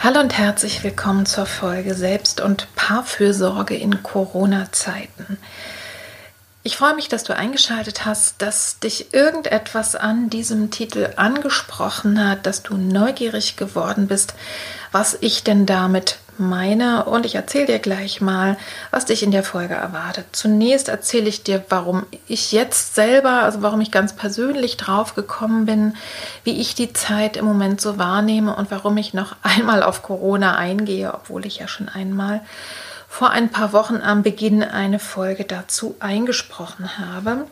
Hallo und herzlich willkommen zur Folge Selbst- und Paarfürsorge in Corona-Zeiten. Ich freue mich, dass du eingeschaltet hast, dass dich irgendetwas an diesem Titel angesprochen hat, dass du neugierig geworden bist, was ich denn damit meine. Und ich erzähle dir gleich mal, was dich in der Folge erwartet. Zunächst erzähle ich dir, warum ich jetzt selber, also warum ich ganz persönlich drauf gekommen bin, wie ich die Zeit im Moment so wahrnehme und warum ich noch einmal auf Corona eingehe, obwohl ich ja schon einmal vor ein paar Wochen am Beginn eine Folge dazu eingesprochen habe.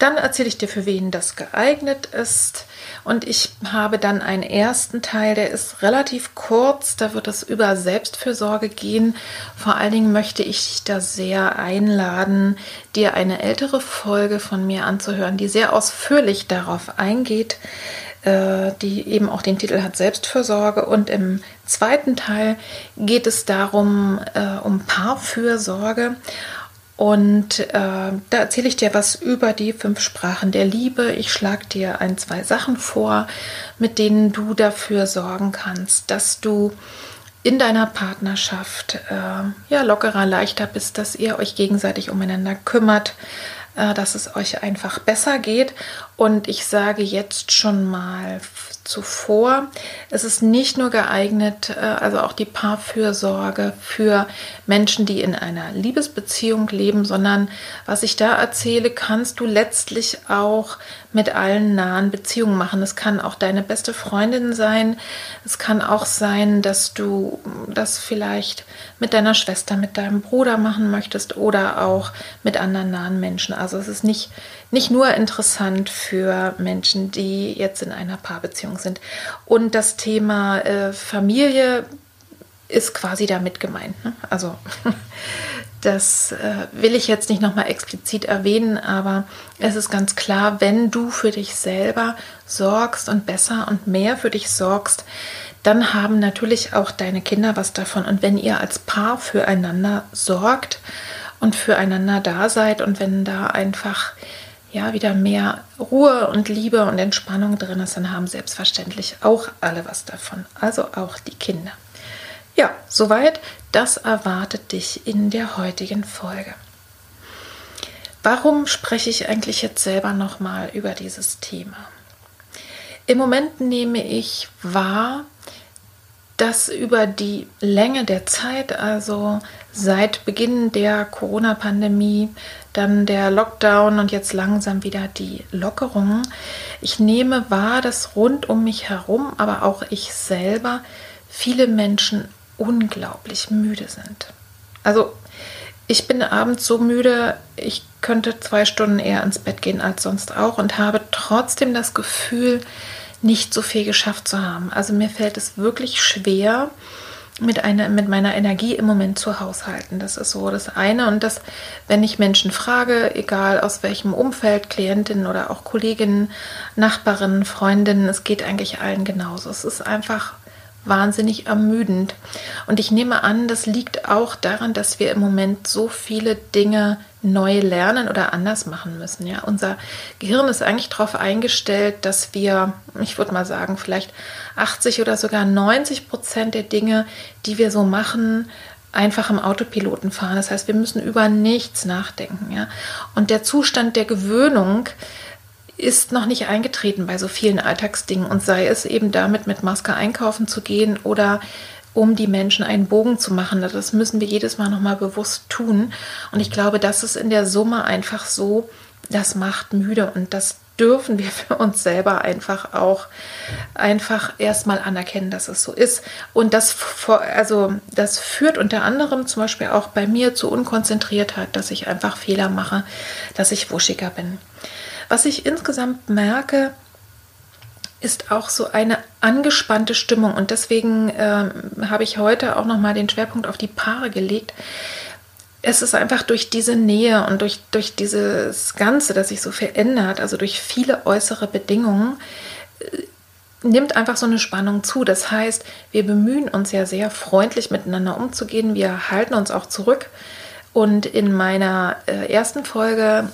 Dann erzähle ich dir, für wen das geeignet ist. Und ich habe dann einen ersten Teil, der ist relativ kurz. Da wird es über Selbstfürsorge gehen. Vor allen Dingen möchte ich dich da sehr einladen, dir eine ältere Folge von mir anzuhören, die sehr ausführlich darauf eingeht, äh, die eben auch den Titel hat Selbstfürsorge. Und im zweiten Teil geht es darum, äh, um Paarfürsorge. Und äh, da erzähle ich dir was über die fünf Sprachen der Liebe. Ich schlage dir ein, zwei Sachen vor, mit denen du dafür sorgen kannst, dass du in deiner Partnerschaft äh, ja lockerer, leichter bist, dass ihr euch gegenseitig umeinander kümmert, äh, dass es euch einfach besser geht. Und ich sage jetzt schon mal zuvor, es ist nicht nur geeignet, äh, also auch die Paarfürsorge für Menschen, die in einer Liebesbeziehung leben, sondern was ich da erzähle, kannst du letztlich auch mit allen nahen Beziehungen machen. Es kann auch deine beste Freundin sein. Es kann auch sein, dass du das vielleicht mit deiner Schwester, mit deinem Bruder machen möchtest oder auch mit anderen nahen Menschen. Also es ist nicht, nicht nur interessant für Menschen, die jetzt in einer Paarbeziehung sind. Und das Thema äh, Familie ist quasi damit gemeint. Ne? Also das äh, will ich jetzt nicht nochmal explizit erwähnen, aber es ist ganz klar, wenn du für dich selber sorgst und besser und mehr für dich sorgst, dann haben natürlich auch deine Kinder was davon. Und wenn ihr als Paar füreinander sorgt und füreinander da seid und wenn da einfach ja wieder mehr Ruhe und Liebe und Entspannung drin ist, dann haben selbstverständlich auch alle was davon. Also auch die Kinder. Ja, soweit. Das erwartet dich in der heutigen Folge. Warum spreche ich eigentlich jetzt selber nochmal über dieses Thema? Im Moment nehme ich wahr, dass über die Länge der Zeit, also seit Beginn der Corona-Pandemie, dann der Lockdown und jetzt langsam wieder die Lockerungen, ich nehme wahr, dass rund um mich herum, aber auch ich selber, viele Menschen unglaublich müde sind. Also ich bin abends so müde, ich könnte zwei Stunden eher ins Bett gehen als sonst auch und habe trotzdem das Gefühl, nicht so viel geschafft zu haben. Also mir fällt es wirklich schwer, mit, einer, mit meiner Energie im Moment zu haushalten. Das ist so das eine. Und das, wenn ich Menschen frage, egal aus welchem Umfeld, Klientinnen oder auch Kolleginnen, Nachbarinnen, Freundinnen, es geht eigentlich allen genauso. Es ist einfach wahnsinnig ermüdend. Und ich nehme an, das liegt auch daran, dass wir im Moment so viele Dinge neu lernen oder anders machen müssen. Ja, unser Gehirn ist eigentlich darauf eingestellt, dass wir, ich würde mal sagen, vielleicht 80 oder sogar 90 Prozent der Dinge, die wir so machen, einfach im Autopiloten fahren. Das heißt, wir müssen über nichts nachdenken. Ja, und der Zustand der Gewöhnung ist noch nicht eingetreten bei so vielen Alltagsdingen und sei es eben damit, mit Maske einkaufen zu gehen oder um die Menschen einen Bogen zu machen. Das müssen wir jedes Mal nochmal bewusst tun. Und ich glaube, das ist in der Summe einfach so, das macht müde und das dürfen wir für uns selber einfach auch einfach erstmal anerkennen, dass es so ist. Und das, also das führt unter anderem zum Beispiel auch bei mir zu Unkonzentriertheit, dass ich einfach Fehler mache, dass ich wuschiger bin. Was ich insgesamt merke, ist auch so eine angespannte Stimmung und deswegen ähm, habe ich heute auch noch mal den Schwerpunkt auf die Paare gelegt. Es ist einfach durch diese Nähe und durch, durch dieses Ganze, das sich so verändert, also durch viele äußere Bedingungen, äh, nimmt einfach so eine Spannung zu. Das heißt, wir bemühen uns ja sehr freundlich miteinander umzugehen. Wir halten uns auch zurück. Und in meiner äh, ersten Folge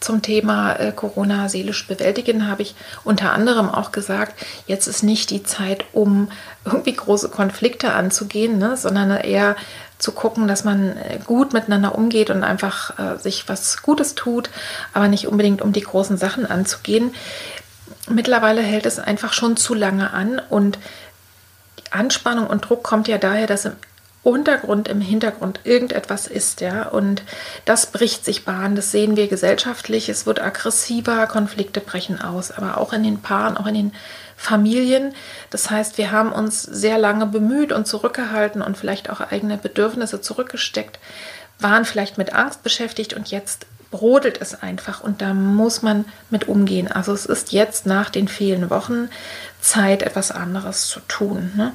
zum Thema äh, Corona seelisch bewältigen habe ich unter anderem auch gesagt, jetzt ist nicht die Zeit, um irgendwie große Konflikte anzugehen, ne, sondern eher zu gucken, dass man äh, gut miteinander umgeht und einfach äh, sich was Gutes tut, aber nicht unbedingt um die großen Sachen anzugehen. Mittlerweile hält es einfach schon zu lange an und Anspannung und Druck kommt ja daher, dass im Untergrund, im Hintergrund irgendetwas ist, ja. Und das bricht sich Bahn, das sehen wir gesellschaftlich. Es wird aggressiver, Konflikte brechen aus, aber auch in den Paaren, auch in den Familien. Das heißt, wir haben uns sehr lange bemüht und zurückgehalten und vielleicht auch eigene Bedürfnisse zurückgesteckt, waren vielleicht mit Angst beschäftigt und jetzt brodelt es einfach und da muss man mit umgehen. Also es ist jetzt nach den vielen Wochen Zeit, etwas anderes zu tun. Ne?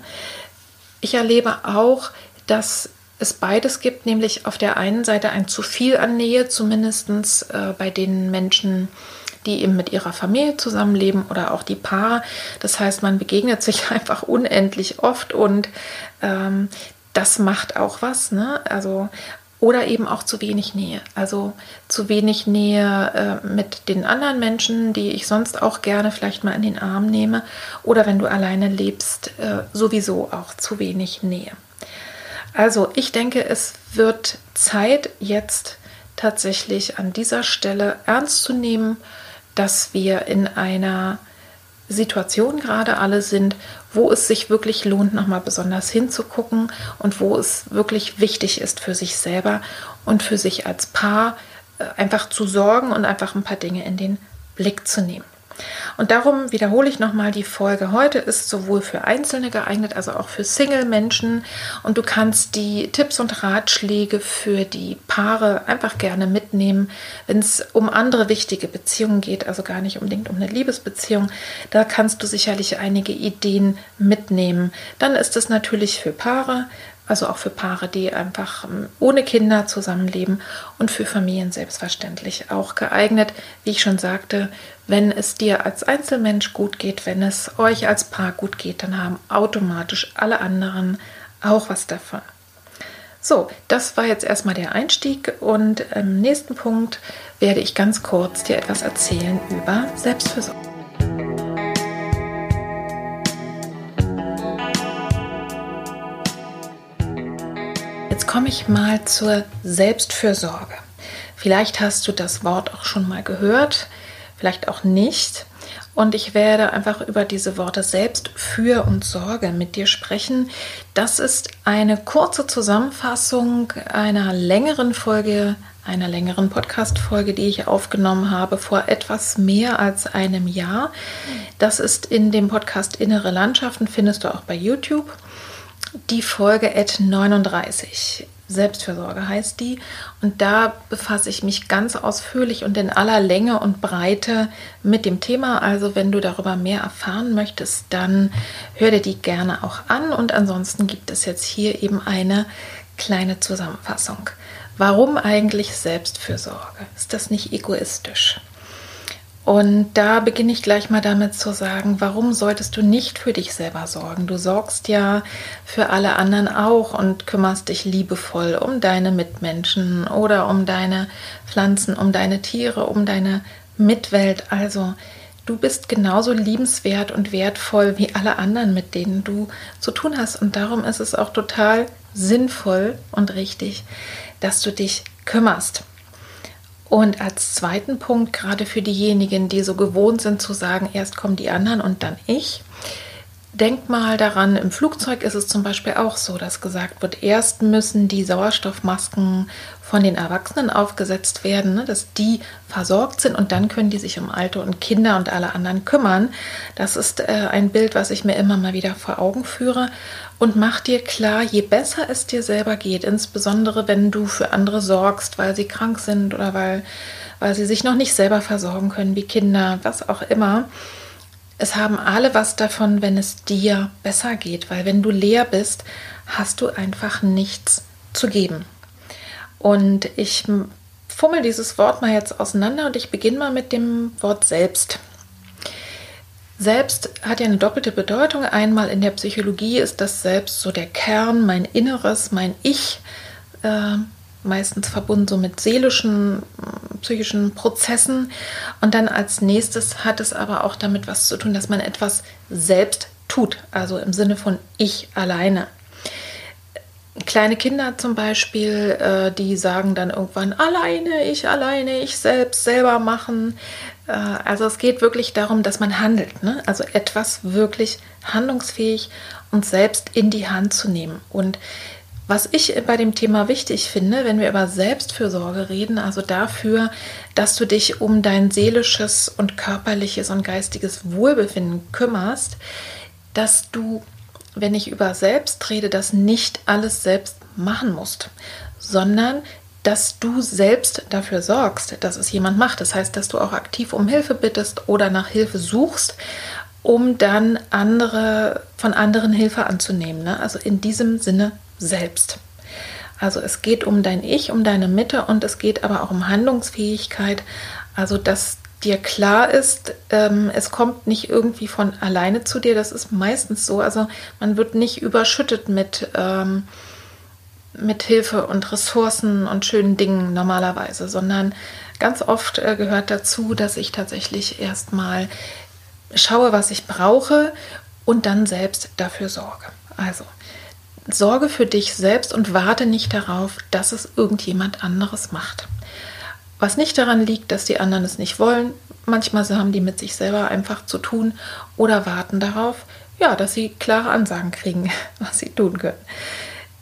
Ich erlebe auch dass es beides gibt, nämlich auf der einen Seite ein zu viel an Nähe, zumindest äh, bei den Menschen, die eben mit ihrer Familie zusammenleben oder auch die Paare. Das heißt, man begegnet sich einfach unendlich oft und ähm, das macht auch was. Ne? Also oder eben auch zu wenig Nähe. Also zu wenig Nähe äh, mit den anderen Menschen, die ich sonst auch gerne vielleicht mal in den Arm nehme. Oder wenn du alleine lebst, äh, sowieso auch zu wenig Nähe. Also ich denke, es wird Zeit jetzt tatsächlich an dieser Stelle ernst zu nehmen, dass wir in einer Situation gerade alle sind, wo es sich wirklich lohnt, nochmal besonders hinzugucken und wo es wirklich wichtig ist für sich selber und für sich als Paar äh, einfach zu sorgen und einfach ein paar Dinge in den Blick zu nehmen. Und darum wiederhole ich nochmal, die Folge heute ist sowohl für Einzelne geeignet, also auch für Single-Menschen. Und du kannst die Tipps und Ratschläge für die Paare einfach gerne mitnehmen, wenn es um andere wichtige Beziehungen geht, also gar nicht unbedingt um eine Liebesbeziehung. Da kannst du sicherlich einige Ideen mitnehmen. Dann ist es natürlich für Paare, also auch für Paare, die einfach ähm, ohne Kinder zusammenleben und für Familien selbstverständlich auch geeignet. Wie ich schon sagte, wenn es dir als Einzelmensch gut geht, wenn es euch als Paar gut geht, dann haben automatisch alle anderen auch was davon. So, das war jetzt erstmal der Einstieg und im nächsten Punkt werde ich ganz kurz dir etwas erzählen über Selbstfürsorge. Komme ich mal zur Selbstfürsorge. Vielleicht hast du das Wort auch schon mal gehört, vielleicht auch nicht. Und ich werde einfach über diese Worte Selbstfür und Sorge mit dir sprechen. Das ist eine kurze Zusammenfassung einer längeren Folge, einer längeren Podcast-Folge, die ich aufgenommen habe vor etwas mehr als einem Jahr. Das ist in dem Podcast Innere Landschaften, findest du auch bei YouTube die Folge Ad 39. Selbstfürsorge heißt die. Und da befasse ich mich ganz ausführlich und in aller Länge und Breite mit dem Thema. Also wenn du darüber mehr erfahren möchtest, dann hör dir die gerne auch an. Und ansonsten gibt es jetzt hier eben eine kleine Zusammenfassung. Warum eigentlich Selbstfürsorge? Ist das nicht egoistisch? Und da beginne ich gleich mal damit zu sagen, warum solltest du nicht für dich selber sorgen? Du sorgst ja für alle anderen auch und kümmerst dich liebevoll um deine Mitmenschen oder um deine Pflanzen, um deine Tiere, um deine Mitwelt. Also du bist genauso liebenswert und wertvoll wie alle anderen, mit denen du zu tun hast. Und darum ist es auch total sinnvoll und richtig, dass du dich kümmerst. Und als zweiten Punkt, gerade für diejenigen, die so gewohnt sind zu sagen, erst kommen die anderen und dann ich, Denk mal daran, im Flugzeug ist es zum Beispiel auch so, dass gesagt wird, erst müssen die Sauerstoffmasken von den Erwachsenen aufgesetzt werden, ne, dass die versorgt sind und dann können die sich um Alte und Kinder und alle anderen kümmern. Das ist äh, ein Bild, was ich mir immer mal wieder vor Augen führe. Und mach dir klar, je besser es dir selber geht, insbesondere wenn du für andere sorgst, weil sie krank sind oder weil, weil sie sich noch nicht selber versorgen können, wie Kinder, was auch immer, es haben alle was davon, wenn es dir besser geht, weil wenn du leer bist, hast du einfach nichts zu geben. Und ich fummel dieses Wort mal jetzt auseinander und ich beginne mal mit dem Wort selbst. Selbst hat ja eine doppelte Bedeutung. Einmal in der Psychologie ist das Selbst so der Kern, mein Inneres, mein Ich. Äh, meistens verbunden so mit seelischen, psychischen Prozessen. Und dann als nächstes hat es aber auch damit was zu tun, dass man etwas selbst tut, also im Sinne von ich alleine. Kleine Kinder zum Beispiel, äh, die sagen dann irgendwann alleine, ich alleine, ich selbst selber machen. Äh, also es geht wirklich darum, dass man handelt, ne? also etwas wirklich handlungsfähig und selbst in die Hand zu nehmen. Und was ich bei dem Thema wichtig finde, wenn wir über Selbstfürsorge reden, also dafür, dass du dich um dein seelisches und körperliches und geistiges Wohlbefinden kümmerst, dass du, wenn ich über Selbst rede, das nicht alles selbst machen musst, sondern dass du selbst dafür sorgst, dass es jemand macht. Das heißt, dass du auch aktiv um Hilfe bittest oder nach Hilfe suchst, um dann andere von anderen Hilfe anzunehmen. Ne? Also in diesem Sinne selbst. Also es geht um dein Ich, um deine Mitte und es geht aber auch um Handlungsfähigkeit. Also dass dir klar ist, ähm, es kommt nicht irgendwie von alleine zu dir. Das ist meistens so. Also man wird nicht überschüttet mit, ähm, mit Hilfe und Ressourcen und schönen Dingen normalerweise, sondern ganz oft äh, gehört dazu, dass ich tatsächlich erstmal schaue, was ich brauche und dann selbst dafür sorge. Also sorge für dich selbst und warte nicht darauf, dass es irgendjemand anderes macht. Was nicht daran liegt, dass die anderen es nicht wollen. Manchmal haben die mit sich selber einfach zu tun oder warten darauf, ja, dass sie klare Ansagen kriegen, was sie tun können.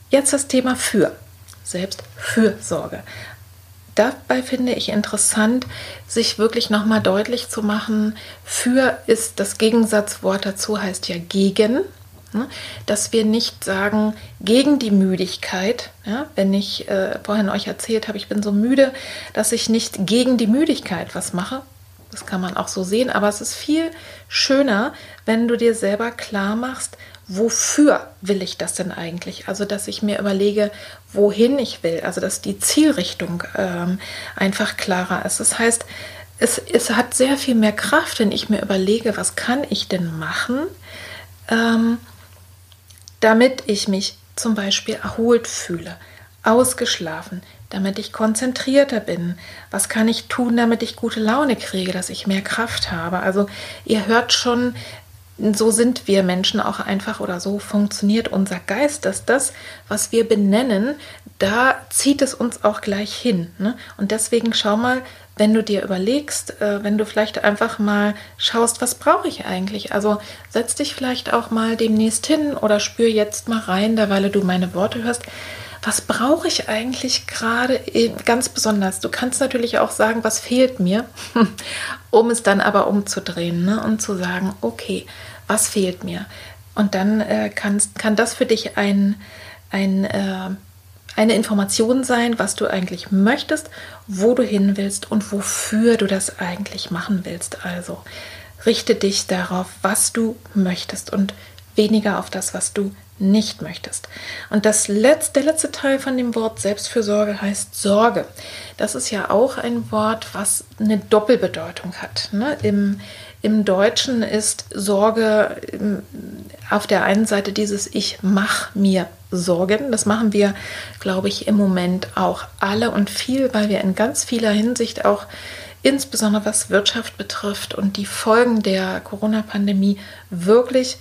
Jetzt das Thema für. Selbstfürsorge. Dabei finde ich interessant, sich wirklich nochmal deutlich zu machen, für ist das Gegensatzwort dazu heißt ja gegen. Ne? Dass wir nicht sagen, gegen die Müdigkeit, ja, wenn ich äh, vorhin euch erzählt habe, ich bin so müde, dass ich nicht gegen die Müdigkeit was mache. Das kann man auch so sehen, aber es ist viel schöner, wenn du dir selber klar machst, wofür will ich das denn eigentlich? Also, dass ich mir überlege, wohin ich will, also dass die Zielrichtung ähm, einfach klarer ist. Das heißt, es, es hat sehr viel mehr Kraft, wenn ich mir überlege, was kann ich denn machen, ähm, damit ich mich zum Beispiel erholt fühle, ausgeschlafen, damit ich konzentrierter bin. Was kann ich tun, damit ich gute Laune kriege, dass ich mehr Kraft habe? Also ihr hört schon, so sind wir Menschen auch einfach oder so funktioniert unser Geist, dass das, was wir benennen, da zieht es uns auch gleich hin. Ne? Und deswegen schau mal, wenn du dir überlegst, äh, wenn du vielleicht einfach mal schaust, was brauche ich eigentlich? Also setz dich vielleicht auch mal demnächst hin oder spür jetzt mal rein, da weil du meine Worte hörst. Was brauche ich eigentlich gerade ganz besonders? Du kannst natürlich auch sagen, was fehlt mir, um es dann aber umzudrehen ne? und zu sagen, okay, was fehlt mir? Und dann äh, kann, kann das für dich ein, ein äh, eine Information sein, was du eigentlich möchtest, wo du hin willst und wofür du das eigentlich machen willst. Also richte dich darauf, was du möchtest und weniger auf das, was du nicht möchtest. Und das letzte, der letzte Teil von dem Wort Selbstfürsorge heißt Sorge. Das ist ja auch ein Wort, was eine Doppelbedeutung hat. Ne? Im, Im Deutschen ist Sorge ähm, auf der einen Seite dieses Ich mach mir Sorgen. Das machen wir, glaube ich, im Moment auch alle und viel, weil wir in ganz vieler Hinsicht auch insbesondere was Wirtschaft betrifft und die Folgen der Corona-Pandemie wirklich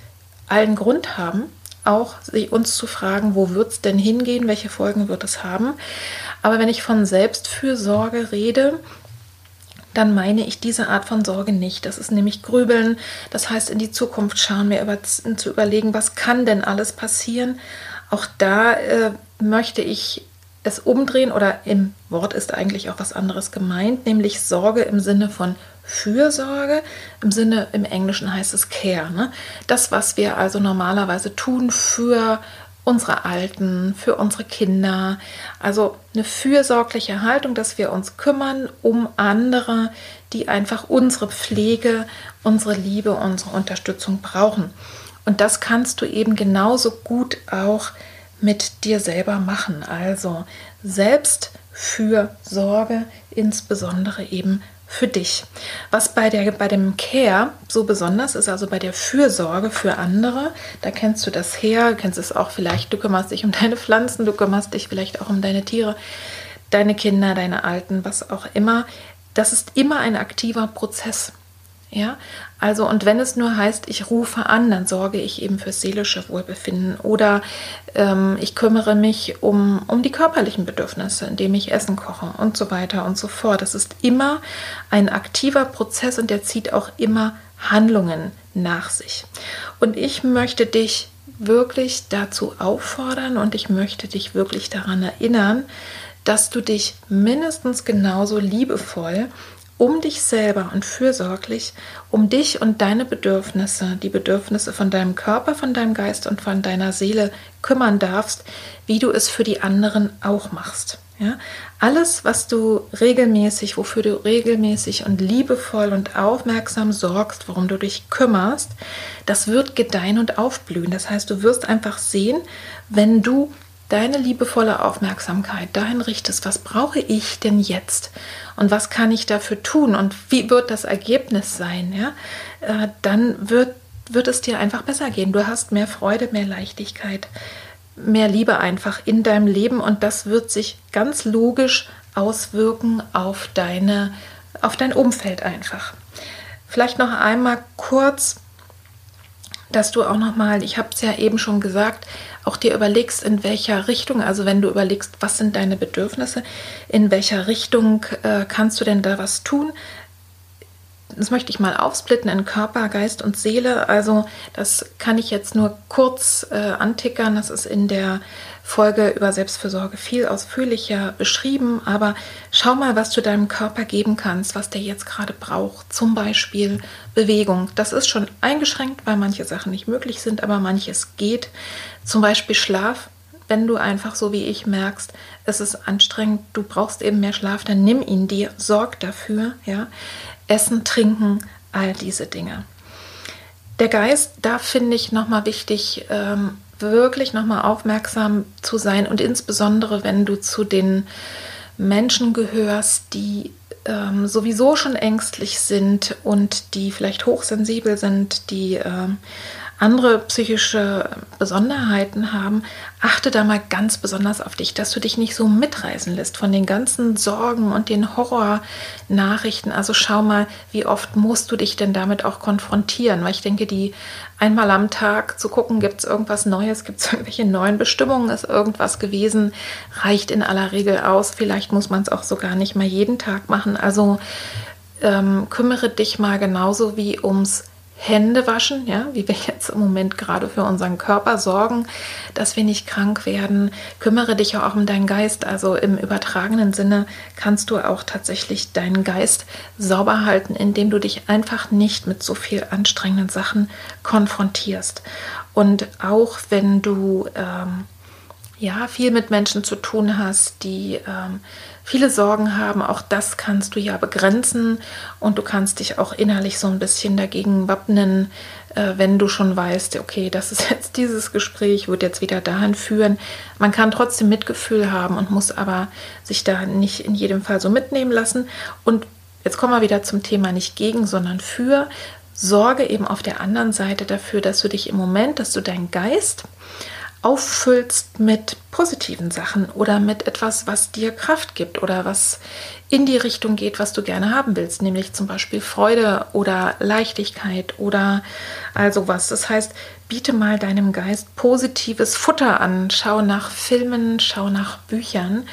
allen Grund haben, auch uns zu fragen, wo wird es denn hingehen, welche Folgen wird es haben. Aber wenn ich von Selbstfürsorge rede, dann meine ich diese Art von Sorge nicht. Das ist nämlich Grübeln, das heißt in die Zukunft schauen, mir über, zu überlegen, was kann denn alles passieren. Auch da äh, möchte ich es umdrehen oder im Wort ist eigentlich auch was anderes gemeint, nämlich Sorge im Sinne von Fürsorge. Im Sinne, im Englischen heißt es Care. Ne? Das, was wir also normalerweise tun für unsere Alten, für unsere Kinder. Also eine fürsorgliche Haltung, dass wir uns kümmern um andere, die einfach unsere Pflege, unsere Liebe, unsere Unterstützung brauchen. Und das kannst du eben genauso gut auch mit dir selber machen. Also selbst für Sorge, insbesondere eben für dich. Was bei, der, bei dem Care so besonders ist, also bei der Fürsorge für andere, da kennst du das her, kennst es auch vielleicht, du kümmerst dich um deine Pflanzen, du kümmerst dich vielleicht auch um deine Tiere, deine Kinder, deine Alten, was auch immer. Das ist immer ein aktiver Prozess. Ja, also und wenn es nur heißt, ich rufe an, dann sorge ich eben für seelische Wohlbefinden oder ähm, ich kümmere mich um, um die körperlichen Bedürfnisse, indem ich Essen koche und so weiter und so fort. Das ist immer ein aktiver Prozess und der zieht auch immer Handlungen nach sich. Und ich möchte dich wirklich dazu auffordern und ich möchte dich wirklich daran erinnern, dass du dich mindestens genauso liebevoll um dich selber und fürsorglich um dich und deine Bedürfnisse, die Bedürfnisse von deinem Körper, von deinem Geist und von deiner Seele kümmern darfst, wie du es für die anderen auch machst. Ja? Alles, was du regelmäßig, wofür du regelmäßig und liebevoll und aufmerksam sorgst, worum du dich kümmerst, das wird gedeihen und aufblühen. Das heißt, du wirst einfach sehen, wenn du deine liebevolle Aufmerksamkeit dahin richtest, was brauche ich denn jetzt und was kann ich dafür tun und wie wird das Ergebnis sein, ja, äh, dann wird, wird es dir einfach besser gehen. Du hast mehr Freude, mehr Leichtigkeit, mehr Liebe einfach in deinem Leben und das wird sich ganz logisch auswirken auf deine, auf dein Umfeld einfach. Vielleicht noch einmal kurz dass du auch nochmal, ich habe es ja eben schon gesagt, auch dir überlegst, in welcher Richtung, also wenn du überlegst, was sind deine Bedürfnisse, in welcher Richtung äh, kannst du denn da was tun? Das möchte ich mal aufsplitten in Körper, Geist und Seele. Also das kann ich jetzt nur kurz äh, antickern. Das ist in der Folge über Selbstfürsorge viel ausführlicher beschrieben, aber schau mal, was du deinem Körper geben kannst, was der jetzt gerade braucht. Zum Beispiel Bewegung. Das ist schon eingeschränkt, weil manche Sachen nicht möglich sind, aber manches geht. Zum Beispiel Schlaf. Wenn du einfach so wie ich merkst, es ist anstrengend, du brauchst eben mehr Schlaf, dann nimm ihn dir, sorg dafür. Ja? Essen, trinken, all diese Dinge. Der Geist, da finde ich nochmal wichtig, ähm, wirklich nochmal aufmerksam zu sein und insbesondere, wenn du zu den Menschen gehörst, die ähm, sowieso schon ängstlich sind und die vielleicht hochsensibel sind, die ähm, andere psychische Besonderheiten haben, achte da mal ganz besonders auf dich, dass du dich nicht so mitreißen lässt von den ganzen Sorgen und den Horrornachrichten. Also schau mal, wie oft musst du dich denn damit auch konfrontieren, weil ich denke, die einmal am Tag zu gucken, gibt es irgendwas Neues, gibt es irgendwelche neuen Bestimmungen, ist irgendwas gewesen, reicht in aller Regel aus. Vielleicht muss man es auch sogar nicht mal jeden Tag machen. Also ähm, kümmere dich mal genauso wie ums Hände waschen, ja, wie wir jetzt im Moment gerade für unseren Körper sorgen, dass wir nicht krank werden. Kümmere dich auch um deinen Geist. Also im übertragenen Sinne kannst du auch tatsächlich deinen Geist sauber halten, indem du dich einfach nicht mit so viel anstrengenden Sachen konfrontierst. Und auch wenn du ähm, ja viel mit Menschen zu tun hast, die ähm, viele Sorgen haben. Auch das kannst du ja begrenzen und du kannst dich auch innerlich so ein bisschen dagegen wappnen, äh, wenn du schon weißt, okay, das ist jetzt dieses Gespräch, wird jetzt wieder dahin führen. Man kann trotzdem Mitgefühl haben und muss aber sich da nicht in jedem Fall so mitnehmen lassen. Und jetzt kommen wir wieder zum Thema nicht gegen, sondern für. Sorge eben auf der anderen Seite dafür, dass du dich im Moment, dass du deinen Geist auffüllst mit positiven Sachen oder mit etwas, was dir Kraft gibt oder was in die Richtung geht, was du gerne haben willst, nämlich zum Beispiel Freude oder Leichtigkeit oder also was. Das heißt, biete mal deinem Geist positives Futter an, schau nach Filmen, schau nach Büchern,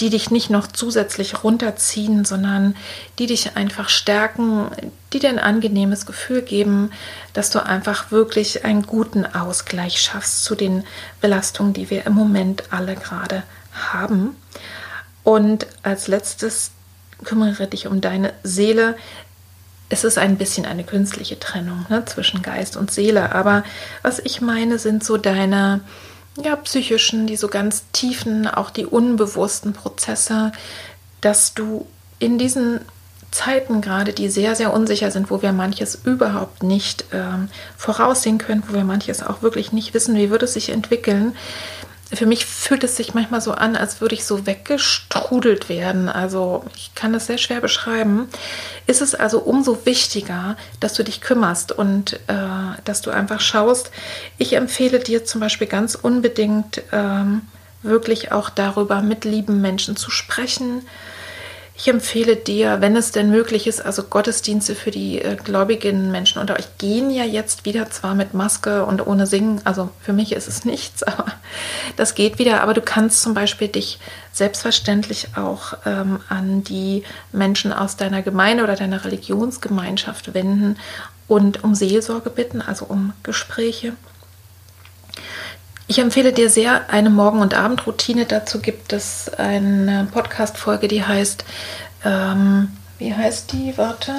die dich nicht noch zusätzlich runterziehen, sondern die dich einfach stärken, die dir ein angenehmes Gefühl geben, dass du einfach wirklich einen guten Ausgleich schaffst zu den Belastungen, die wir im Moment alle gerade haben. Und als letztes kümmere dich um deine Seele. Es ist ein bisschen eine künstliche Trennung ne, zwischen Geist und Seele, aber was ich meine, sind so deine ja, psychischen, die so ganz tiefen, auch die unbewussten Prozesse, dass du in diesen Zeiten gerade, die sehr, sehr unsicher sind, wo wir manches überhaupt nicht ähm, voraussehen können, wo wir manches auch wirklich nicht wissen, wie wird es sich entwickeln, für mich fühlt es sich manchmal so an, als würde ich so weggestrudelt werden. Also ich kann das sehr schwer beschreiben. Ist es also umso wichtiger, dass du dich kümmerst und äh, dass du einfach schaust. Ich empfehle dir zum Beispiel ganz unbedingt ähm, wirklich auch darüber mit lieben Menschen zu sprechen ich empfehle dir, wenn es denn möglich ist, also Gottesdienste für die äh, gläubigen Menschen unter euch gehen ja jetzt wieder, zwar mit Maske und ohne Singen, also für mich ist es nichts, aber das geht wieder. Aber du kannst zum Beispiel dich selbstverständlich auch ähm, an die Menschen aus deiner Gemeinde oder deiner Religionsgemeinschaft wenden und um Seelsorge bitten, also um Gespräche. Ich empfehle dir sehr eine Morgen- und Abendroutine. Dazu gibt es eine Podcast-Folge, die heißt, ähm, wie heißt die? Warte.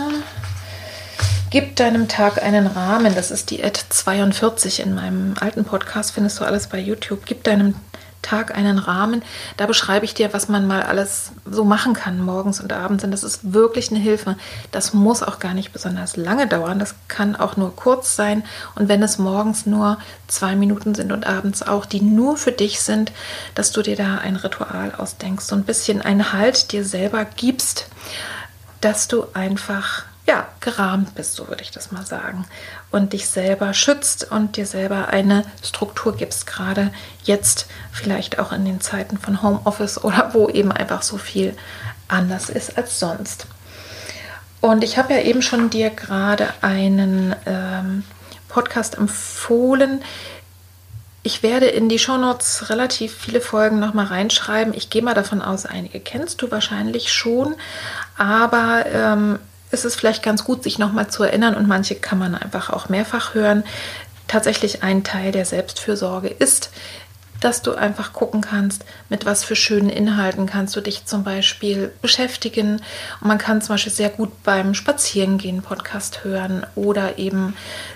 Gib deinem Tag einen Rahmen. Das ist die Ad 42 in meinem alten Podcast. Findest du alles bei YouTube. Gib deinem Tag einen Rahmen. Da beschreibe ich dir, was man mal alles so machen kann, morgens und abends. Und das ist wirklich eine Hilfe. Das muss auch gar nicht besonders lange dauern. Das kann auch nur kurz sein. Und wenn es morgens nur zwei Minuten sind und abends auch, die nur für dich sind, dass du dir da ein Ritual ausdenkst, so ein bisschen einen Halt dir selber gibst, dass du einfach ja, gerahmt bist, so würde ich das mal sagen. Und dich selber schützt und dir selber eine Struktur gibst, gerade jetzt vielleicht auch in den Zeiten von Homeoffice oder wo eben einfach so viel anders ist als sonst. Und ich habe ja eben schon dir gerade einen ähm, Podcast empfohlen. Ich werde in die Shownotes relativ viele Folgen nochmal reinschreiben. Ich gehe mal davon aus, einige kennst du wahrscheinlich schon, aber ähm, ist es vielleicht ganz gut, sich nochmal zu erinnern und manche kann man einfach auch mehrfach hören. Tatsächlich ein Teil der Selbstfürsorge ist, dass du einfach gucken kannst, mit was für schönen Inhalten kannst du dich zum Beispiel beschäftigen. Und man kann zum Beispiel sehr gut beim Spazierengehen Podcast hören oder eben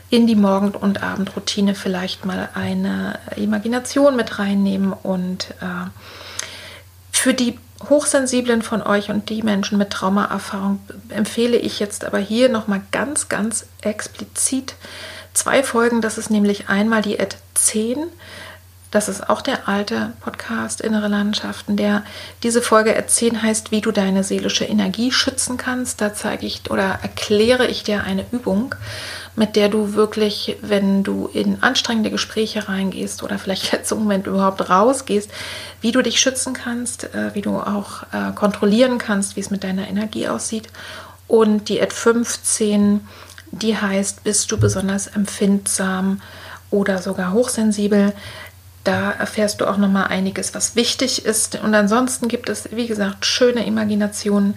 in die Morgen- und Abendroutine vielleicht mal eine Imagination mit reinnehmen und äh, für die Hochsensiblen von euch und die Menschen mit Traumaerfahrung empfehle ich jetzt aber hier nochmal ganz, ganz explizit zwei Folgen. Das ist nämlich einmal die Ad 10. Das ist auch der alte Podcast Innere Landschaften, der diese Folge 10 heißt, wie du deine seelische Energie schützen kannst. Da zeige ich oder erkläre ich dir eine Übung, mit der du wirklich, wenn du in anstrengende Gespräche reingehst oder vielleicht jetzt im Moment überhaupt rausgehst, wie du dich schützen kannst, äh, wie du auch äh, kontrollieren kannst, wie es mit deiner Energie aussieht. Und die Ad 15, die heißt, bist du besonders empfindsam oder sogar hochsensibel. Da erfährst du auch noch mal einiges, was wichtig ist. Und ansonsten gibt es, wie gesagt, schöne Imaginationen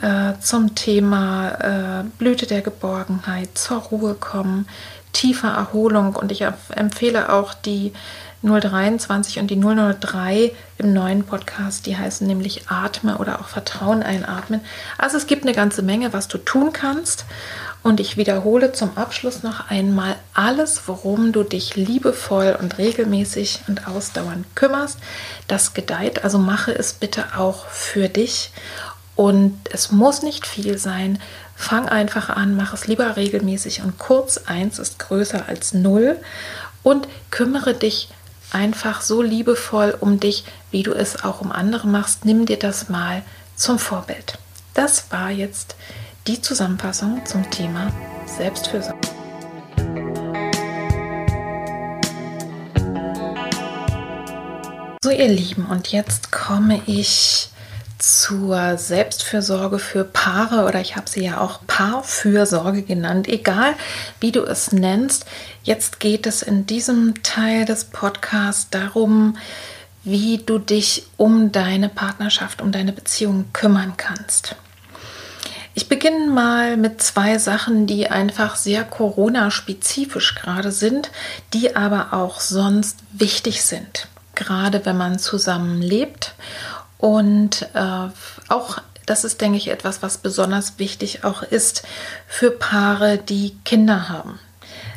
äh, zum Thema äh, Blüte der Geborgenheit, zur Ruhe kommen, tiefer Erholung. Und ich empfehle auch die 023 und die 003 im neuen Podcast, die heißen nämlich Atme oder auch Vertrauen einatmen. Also es gibt eine ganze Menge, was du tun kannst. Und ich wiederhole zum Abschluss noch einmal alles, worum du dich liebevoll und regelmäßig und ausdauernd kümmerst. Das gedeiht, also mache es bitte auch für dich und es muss nicht viel sein. Fang einfach an, mach es lieber regelmäßig und kurz 1 ist größer als 0 und kümmere dich einfach so liebevoll um dich, wie du es auch um andere machst. Nimm dir das mal zum Vorbild. Das war jetzt die Zusammenfassung zum Thema Selbstfürsorge. So ihr Lieben, und jetzt komme ich zur Selbstfürsorge für Paare oder ich habe sie ja auch Paarfürsorge genannt, egal wie du es nennst. Jetzt geht es in diesem Teil des Podcasts darum, wie du dich um deine Partnerschaft, um deine Beziehung kümmern kannst. Ich beginne mal mit zwei Sachen, die einfach sehr Corona-spezifisch gerade sind, die aber auch sonst wichtig sind, gerade wenn man zusammen lebt. Und äh, auch das ist, denke ich, etwas, was besonders wichtig auch ist für Paare, die Kinder haben.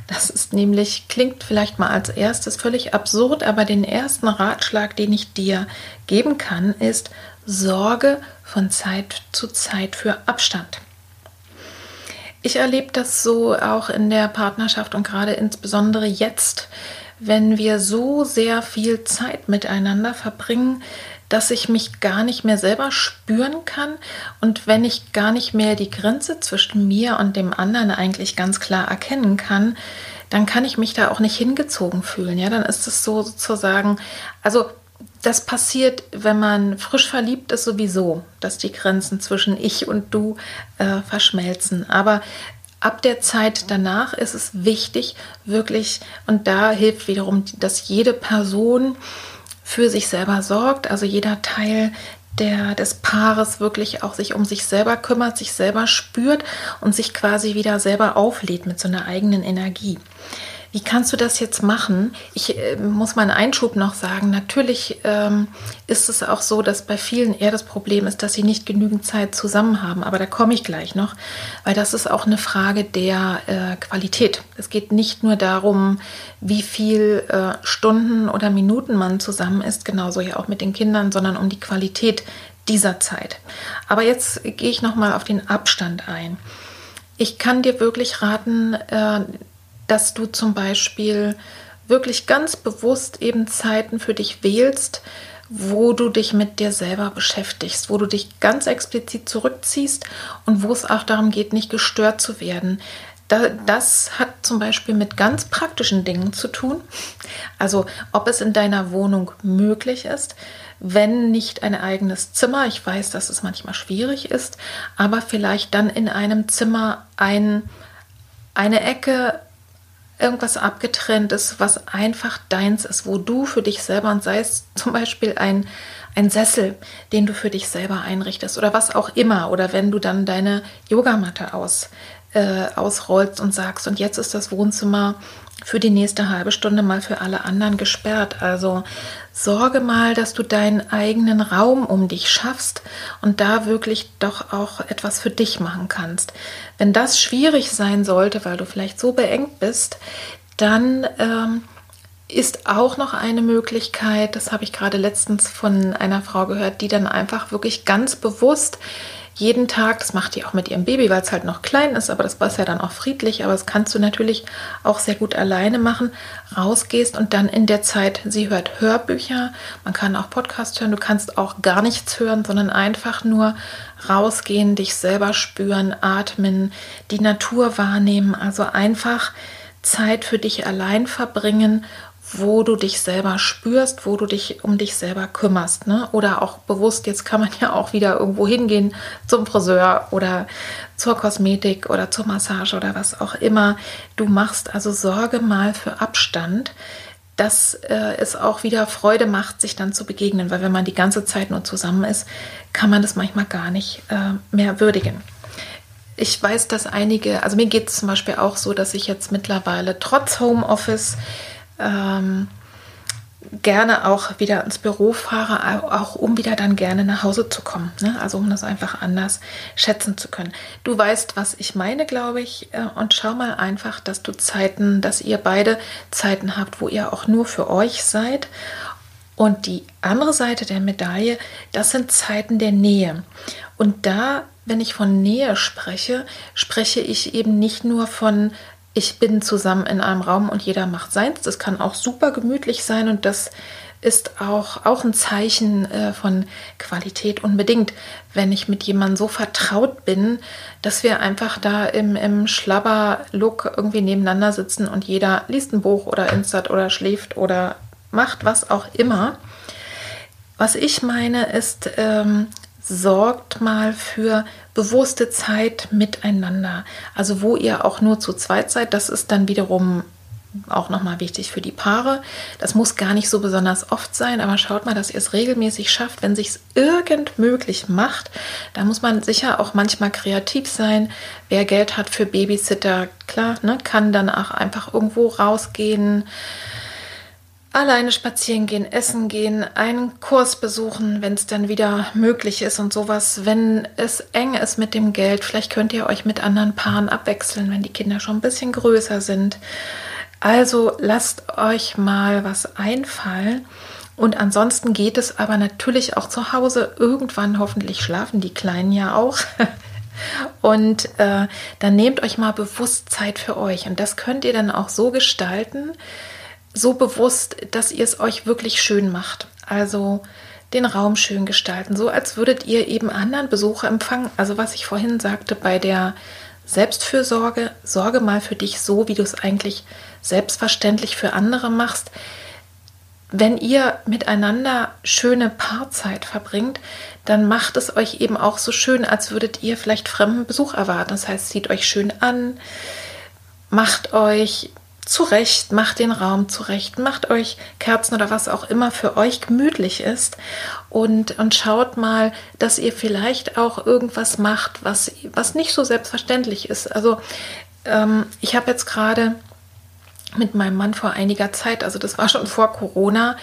Das ist nämlich, klingt vielleicht mal als erstes völlig absurd, aber den ersten Ratschlag, den ich dir geben kann, ist, sorge von Zeit zu Zeit für Abstand. Ich erlebe das so auch in der Partnerschaft und gerade insbesondere jetzt, wenn wir so sehr viel Zeit miteinander verbringen, dass ich mich gar nicht mehr selber spüren kann und wenn ich gar nicht mehr die Grenze zwischen mir und dem anderen eigentlich ganz klar erkennen kann, dann kann ich mich da auch nicht hingezogen fühlen. Ja, dann ist es so sozusagen, also das passiert, wenn man frisch verliebt ist, sowieso, dass die Grenzen zwischen ich und du äh, verschmelzen. Aber ab der Zeit danach ist es wichtig, wirklich, und da hilft wiederum, dass jede Person für sich selber sorgt, also jeder Teil der, des Paares wirklich auch sich um sich selber kümmert, sich selber spürt und sich quasi wieder selber auflädt mit so einer eigenen Energie. Wie kannst du das jetzt machen? Ich äh, muss mal einen Einschub noch sagen. Natürlich ähm, ist es auch so, dass bei vielen eher das Problem ist, dass sie nicht genügend Zeit zusammen haben. Aber da komme ich gleich noch, weil das ist auch eine Frage der äh, Qualität. Es geht nicht nur darum, wie viel äh, Stunden oder Minuten man zusammen ist, genauso ja auch mit den Kindern, sondern um die Qualität dieser Zeit. Aber jetzt gehe ich noch mal auf den Abstand ein. Ich kann dir wirklich raten, äh, dass du zum Beispiel wirklich ganz bewusst eben Zeiten für dich wählst, wo du dich mit dir selber beschäftigst, wo du dich ganz explizit zurückziehst und wo es auch darum geht, nicht gestört zu werden. Das hat zum Beispiel mit ganz praktischen Dingen zu tun. Also ob es in deiner Wohnung möglich ist, wenn nicht ein eigenes Zimmer. Ich weiß, dass es manchmal schwierig ist, aber vielleicht dann in einem Zimmer ein, eine Ecke irgendwas abgetrenntes, was einfach deins ist, wo du für dich selber und sei es zum Beispiel ein, ein Sessel, den du für dich selber einrichtest oder was auch immer. Oder wenn du dann deine Yogamatte aus, äh, ausrollst und sagst, und jetzt ist das Wohnzimmer für die nächste halbe Stunde mal für alle anderen gesperrt. Also sorge mal, dass du deinen eigenen Raum um dich schaffst und da wirklich doch auch etwas für dich machen kannst. Wenn das schwierig sein sollte, weil du vielleicht so beengt bist, dann ähm, ist auch noch eine Möglichkeit, das habe ich gerade letztens von einer Frau gehört, die dann einfach wirklich ganz bewusst jeden Tag, das macht die auch mit ihrem Baby, weil es halt noch klein ist, aber das war ja dann auch friedlich, aber das kannst du natürlich auch sehr gut alleine machen, rausgehst und dann in der Zeit, sie hört Hörbücher, man kann auch Podcast hören, du kannst auch gar nichts hören, sondern einfach nur rausgehen, dich selber spüren, atmen, die Natur wahrnehmen, also einfach Zeit für dich allein verbringen wo du dich selber spürst, wo du dich um dich selber kümmerst. Ne? Oder auch bewusst, jetzt kann man ja auch wieder irgendwo hingehen zum Friseur oder zur Kosmetik oder zur Massage oder was auch immer du machst. Also sorge mal für Abstand, dass äh, es auch wieder Freude macht, sich dann zu begegnen. Weil wenn man die ganze Zeit nur zusammen ist, kann man das manchmal gar nicht äh, mehr würdigen ich weiß, dass einige, also mir geht es zum Beispiel auch so, dass ich jetzt mittlerweile trotz Homeoffice ähm, gerne auch wieder ins Büro fahre, auch um wieder dann gerne nach Hause zu kommen. Ne? Also um das einfach anders schätzen zu können. Du weißt, was ich meine, glaube ich. Äh, und schau mal einfach, dass du Zeiten, dass ihr beide Zeiten habt, wo ihr auch nur für euch seid. Und die andere Seite der Medaille, das sind Zeiten der Nähe. Und da, wenn ich von Nähe spreche, spreche ich eben nicht nur von ich bin zusammen in einem Raum und jeder macht seins. Das kann auch super gemütlich sein und das ist auch, auch ein Zeichen äh, von Qualität unbedingt, wenn ich mit jemandem so vertraut bin, dass wir einfach da im, im Schlabber-Look irgendwie nebeneinander sitzen und jeder liest ein Buch oder insert oder schläft oder macht was auch immer. Was ich meine ist, ähm, sorgt mal für bewusste Zeit miteinander. Also wo ihr auch nur zu zweit seid, das ist dann wiederum auch nochmal wichtig für die Paare. Das muss gar nicht so besonders oft sein, aber schaut mal, dass ihr es regelmäßig schafft, wenn sich es irgend möglich macht. Da muss man sicher auch manchmal kreativ sein. Wer Geld hat für Babysitter, klar, ne, kann dann auch einfach irgendwo rausgehen alleine spazieren gehen, essen gehen, einen Kurs besuchen, wenn es dann wieder möglich ist und sowas. Wenn es eng ist mit dem Geld, vielleicht könnt ihr euch mit anderen Paaren abwechseln, wenn die Kinder schon ein bisschen größer sind. Also lasst euch mal was einfallen. Und ansonsten geht es aber natürlich auch zu Hause. Irgendwann hoffentlich schlafen die Kleinen ja auch. Und äh, dann nehmt euch mal bewusst Zeit für euch. Und das könnt ihr dann auch so gestalten, so bewusst, dass ihr es euch wirklich schön macht. Also den Raum schön gestalten, so als würdet ihr eben anderen Besucher empfangen. Also was ich vorhin sagte bei der Selbstfürsorge, sorge mal für dich so, wie du es eigentlich selbstverständlich für andere machst. Wenn ihr miteinander schöne Paarzeit verbringt, dann macht es euch eben auch so schön, als würdet ihr vielleicht fremden Besuch erwarten. Das heißt, zieht euch schön an, macht euch zurecht, macht den Raum zurecht, macht euch Kerzen oder was auch immer für euch gemütlich ist und, und schaut mal, dass ihr vielleicht auch irgendwas macht, was, was nicht so selbstverständlich ist. Also ähm, ich habe jetzt gerade mit meinem Mann vor einiger Zeit, also das war schon vor Corona,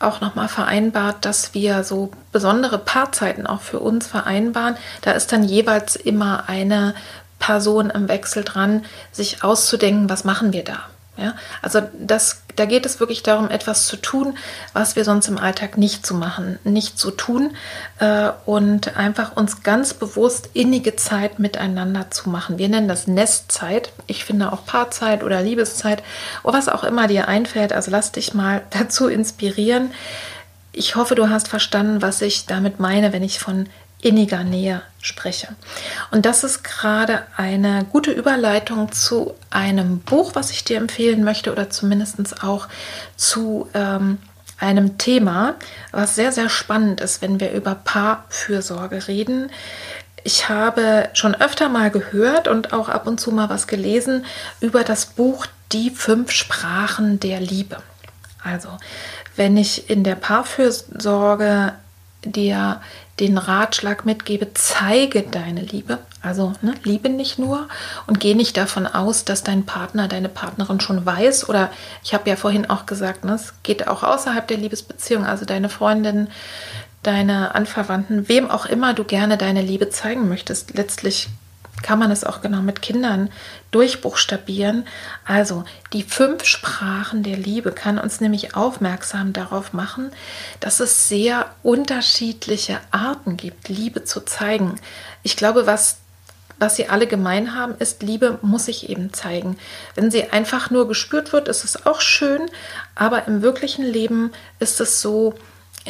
auch nochmal vereinbart, dass wir so besondere Paarzeiten auch für uns vereinbaren. Da ist dann jeweils immer eine Person im Wechsel dran, sich auszudenken, was machen wir da. Ja, also das, da geht es wirklich darum, etwas zu tun, was wir sonst im Alltag nicht zu machen, nicht zu tun äh, und einfach uns ganz bewusst innige Zeit miteinander zu machen. Wir nennen das Nestzeit. Ich finde auch Paarzeit oder Liebeszeit oder was auch immer dir einfällt. Also lass dich mal dazu inspirieren. Ich hoffe, du hast verstanden, was ich damit meine, wenn ich von inniger Nähe spreche. Und das ist gerade eine gute Überleitung zu einem Buch, was ich dir empfehlen möchte oder zumindest auch zu ähm, einem Thema, was sehr, sehr spannend ist, wenn wir über Paarfürsorge reden. Ich habe schon öfter mal gehört und auch ab und zu mal was gelesen über das Buch Die fünf Sprachen der Liebe. Also, wenn ich in der Paarfürsorge dir den Ratschlag mitgebe, zeige deine Liebe. Also ne, liebe nicht nur und geh nicht davon aus, dass dein Partner, deine Partnerin schon weiß. Oder ich habe ja vorhin auch gesagt, ne, es geht auch außerhalb der Liebesbeziehung, also deine Freundin, deine Anverwandten, wem auch immer du gerne deine Liebe zeigen möchtest. Letztlich kann man es auch genau mit Kindern durchbuchstabieren. Also die fünf Sprachen der Liebe kann uns nämlich aufmerksam darauf machen, dass es sehr unterschiedliche Arten gibt, Liebe zu zeigen. Ich glaube, was was sie alle gemein haben, ist, Liebe muss sich eben zeigen. Wenn sie einfach nur gespürt wird, ist es auch schön, aber im wirklichen Leben ist es so,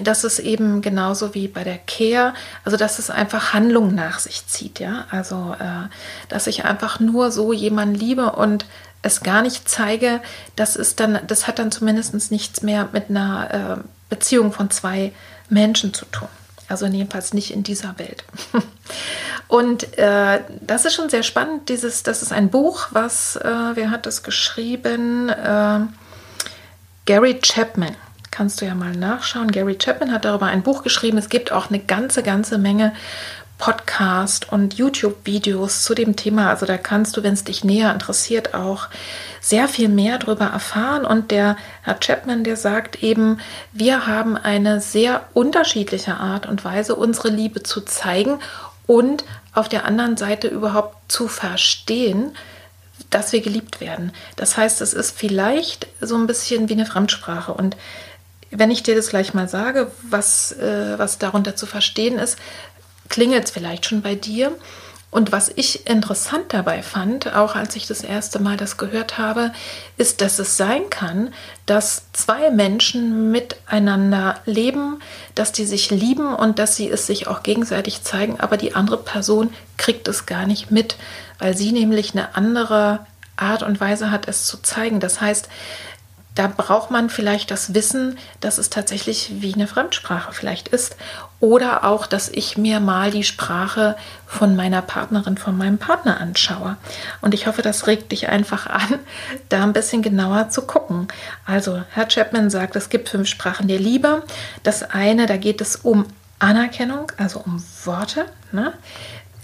dass es eben genauso wie bei der Care, also dass es einfach Handlung nach sich zieht, ja. Also, äh, dass ich einfach nur so jemanden liebe und es gar nicht zeige, das ist dann, das hat dann zumindest nichts mehr mit einer äh, Beziehung von zwei Menschen zu tun. Also jedenfalls nicht in dieser Welt. Und äh, das ist schon sehr spannend. Dieses, das ist ein Buch, was, äh, wer hat das geschrieben? Äh, Gary Chapman kannst du ja mal nachschauen. Gary Chapman hat darüber ein Buch geschrieben. Es gibt auch eine ganze, ganze Menge Podcast und YouTube-Videos zu dem Thema. Also da kannst du, wenn es dich näher interessiert, auch sehr viel mehr darüber erfahren. Und der Herr Chapman, der sagt eben, wir haben eine sehr unterschiedliche Art und Weise, unsere Liebe zu zeigen und auf der anderen Seite überhaupt zu verstehen, dass wir geliebt werden. Das heißt, es ist vielleicht so ein bisschen wie eine Fremdsprache. Und wenn ich dir das gleich mal sage, was, äh, was darunter zu verstehen ist, klingelt es vielleicht schon bei dir. Und was ich interessant dabei fand, auch als ich das erste Mal das gehört habe, ist, dass es sein kann, dass zwei Menschen miteinander leben, dass die sich lieben und dass sie es sich auch gegenseitig zeigen, aber die andere Person kriegt es gar nicht mit, weil sie nämlich eine andere Art und Weise hat, es zu zeigen. Das heißt, da braucht man vielleicht das Wissen, dass es tatsächlich wie eine Fremdsprache vielleicht ist. Oder auch, dass ich mir mal die Sprache von meiner Partnerin, von meinem Partner anschaue. Und ich hoffe, das regt dich einfach an, da ein bisschen genauer zu gucken. Also, Herr Chapman sagt, es gibt fünf Sprachen der Liebe. Das eine, da geht es um Anerkennung, also um Worte. Ne?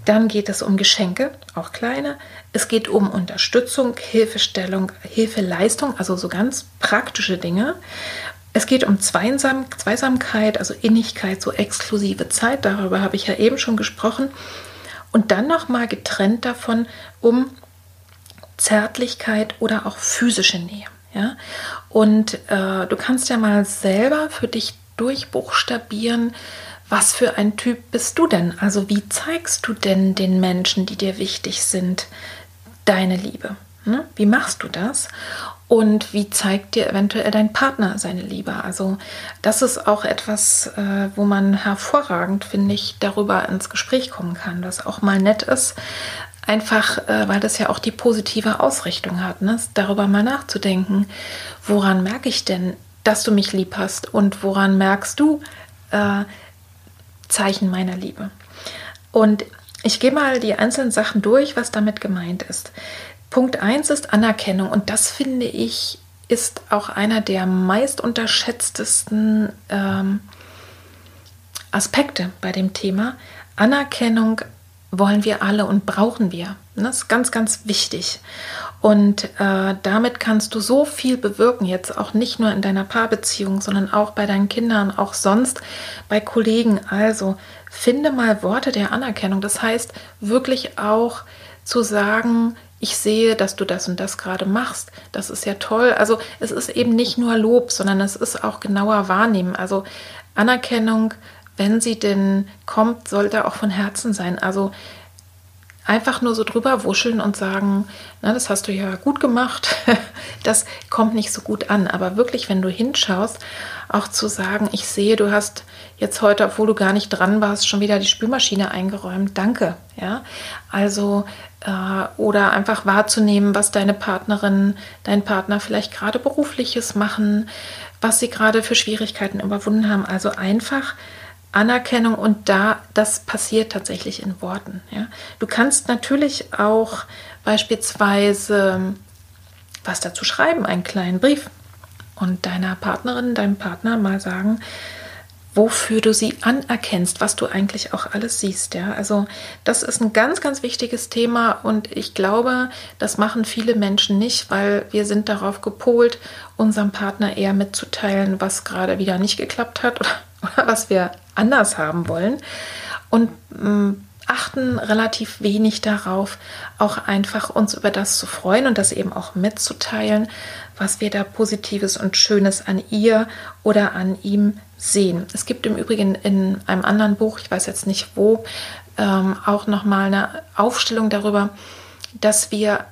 Dann geht es um Geschenke, auch kleine. Es geht um Unterstützung, Hilfestellung, Hilfeleistung, also so ganz praktische Dinge. Es geht um Zweisam Zweisamkeit, also Innigkeit, so exklusive Zeit. Darüber habe ich ja eben schon gesprochen. Und dann nochmal getrennt davon um Zärtlichkeit oder auch physische Nähe. Ja? Und äh, du kannst ja mal selber für dich durchbuchstabieren, was für ein Typ bist du denn? Also wie zeigst du denn den Menschen, die dir wichtig sind, deine Liebe? Ne? Wie machst du das? Und wie zeigt dir eventuell dein Partner seine Liebe? Also das ist auch etwas, äh, wo man hervorragend, finde ich, darüber ins Gespräch kommen kann, was auch mal nett ist. Einfach, äh, weil das ja auch die positive Ausrichtung hat, ne? darüber mal nachzudenken, woran merke ich denn, dass du mich lieb hast und woran merkst du, äh, Zeichen meiner Liebe. Und ich gehe mal die einzelnen Sachen durch, was damit gemeint ist. Punkt 1 ist Anerkennung und das finde ich ist auch einer der meist unterschätztesten ähm, Aspekte bei dem Thema. Anerkennung wollen wir alle und brauchen wir. Das ist ganz, ganz wichtig. Und äh, damit kannst du so viel bewirken, jetzt auch nicht nur in deiner Paarbeziehung, sondern auch bei deinen Kindern, auch sonst bei Kollegen. Also finde mal Worte der Anerkennung. Das heißt wirklich auch zu sagen, ich sehe, dass du das und das gerade machst. Das ist ja toll. Also es ist eben nicht nur Lob, sondern es ist auch genauer Wahrnehmen. Also Anerkennung, wenn sie denn kommt, sollte auch von Herzen sein. Also einfach nur so drüber wuscheln und sagen, na, das hast du ja gut gemacht, das kommt nicht so gut an. Aber wirklich, wenn du hinschaust, auch zu sagen, ich sehe, du hast jetzt heute, obwohl du gar nicht dran warst, schon wieder die Spülmaschine eingeräumt. Danke. Ja, also äh, oder einfach wahrzunehmen, was deine Partnerin, dein Partner vielleicht gerade berufliches machen, was sie gerade für Schwierigkeiten überwunden haben. Also einfach Anerkennung und da, das passiert tatsächlich in Worten. Ja. Du kannst natürlich auch beispielsweise was dazu schreiben, einen kleinen Brief und deiner Partnerin, deinem Partner mal sagen, wofür du sie anerkennst, was du eigentlich auch alles siehst. Ja, also das ist ein ganz, ganz wichtiges Thema und ich glaube, das machen viele Menschen nicht, weil wir sind darauf gepolt, unserem Partner eher mitzuteilen, was gerade wieder nicht geklappt hat oder, oder was wir anders haben wollen und mh, mm, achten relativ wenig darauf, auch einfach uns über das zu freuen und das eben auch mitzuteilen, was wir da Positives und Schönes an ihr oder an ihm sehen. Es gibt im Übrigen in einem anderen Buch, ich weiß jetzt nicht wo, ähm, auch nochmal eine Aufstellung darüber, dass wir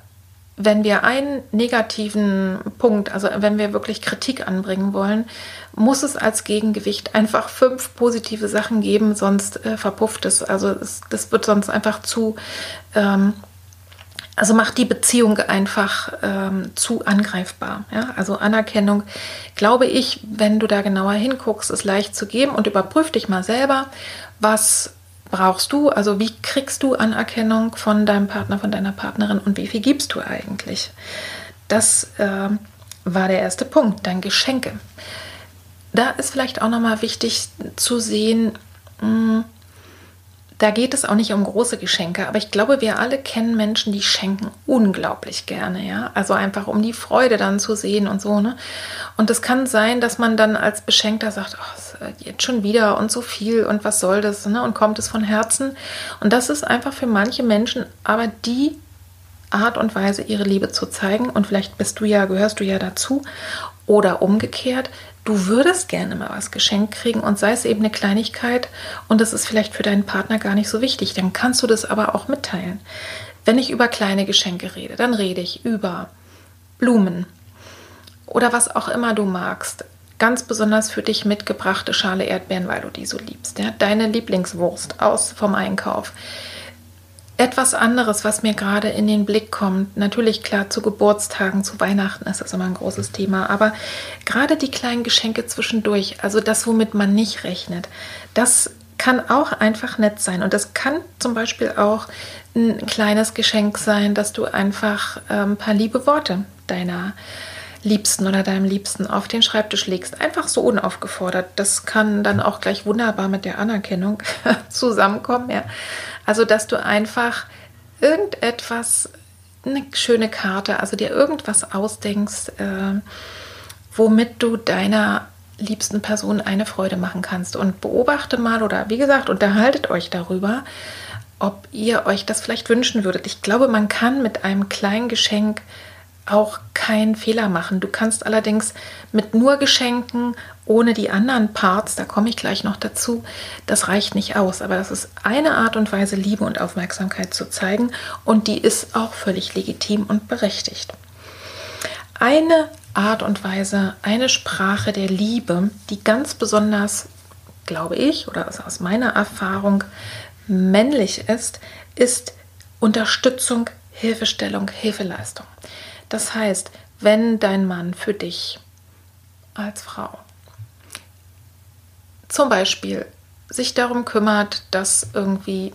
wenn wir einen negativen Punkt, also wenn wir wirklich Kritik anbringen wollen, muss es als Gegengewicht einfach fünf positive Sachen geben, sonst äh, verpufft es. Also es, das wird sonst einfach zu, ähm, also macht die Beziehung einfach ähm, zu angreifbar. Ja? Also Anerkennung, glaube ich, wenn du da genauer hinguckst, ist leicht zu geben und überprüf dich mal selber, was brauchst du? Also wie kriegst du Anerkennung von deinem Partner, von deiner Partnerin und wie viel gibst du eigentlich? Das äh, war der erste Punkt, dein Geschenke. Da ist vielleicht auch nochmal wichtig zu sehen, mh, hm, da geht es auch nicht um große Geschenke, aber ich glaube, wir alle kennen Menschen, die schenken unglaublich gerne, ja. Also einfach um die Freude dann zu sehen und so, ne? Und es kann sein, dass man dann als Beschenkter sagt, oh, jetzt schon wieder und so viel und was soll das, ne? Und kommt es von Herzen. Und das ist einfach für manche Menschen aber die Art und Weise, ihre Liebe zu zeigen. Und vielleicht bist du ja, gehörst du ja dazu. Oder umgekehrt, du würdest gerne mal was geschenkt kriegen und sei es eben eine Kleinigkeit und das ist vielleicht für deinen Partner gar nicht so wichtig, dann kannst du das aber auch mitteilen. Wenn ich über kleine Geschenke rede, dann rede ich über Blumen oder was auch immer du magst. Ganz besonders für dich mitgebrachte Schale Erdbeeren, weil du die so liebst. Ja? Deine Lieblingswurst aus vom Einkauf. Etwas anderes, was mir gerade in den Blick kommt, natürlich klar zu Geburtstagen, zu Weihnachten ist das immer ein großes Thema, aber gerade die kleinen Geschenke zwischendurch, also das, womit man nicht rechnet, das kann auch einfach nett sein. Und das kann zum Beispiel auch ein kleines Geschenk sein, dass du einfach ein paar liebe Worte deiner Liebsten oder deinem Liebsten auf den Schreibtisch legst. Einfach so unaufgefordert. Das kann dann auch gleich wunderbar mit der Anerkennung zusammenkommen. Ja. Also, dass du einfach irgendetwas, eine schöne Karte, also dir irgendwas ausdenkst, äh, womit du deiner liebsten Person eine Freude machen kannst. Und beobachte mal oder wie gesagt, unterhaltet euch darüber, ob ihr euch das vielleicht wünschen würdet. Ich glaube, man kann mit einem kleinen Geschenk auch keinen Fehler machen. Du kannst allerdings mit nur Geschenken ohne die anderen Parts, da komme ich gleich noch dazu, das reicht nicht aus. Aber das ist eine Art und Weise, Liebe und Aufmerksamkeit zu zeigen und die ist auch völlig legitim und berechtigt. Eine Art und Weise, eine Sprache der Liebe, die ganz besonders, glaube ich, oder aus meiner Erfahrung männlich ist, ist Unterstützung, Hilfestellung, Hilfeleistung. Das heißt, wenn dein Mann für dich als Frau zum Beispiel sich darum kümmert, dass irgendwie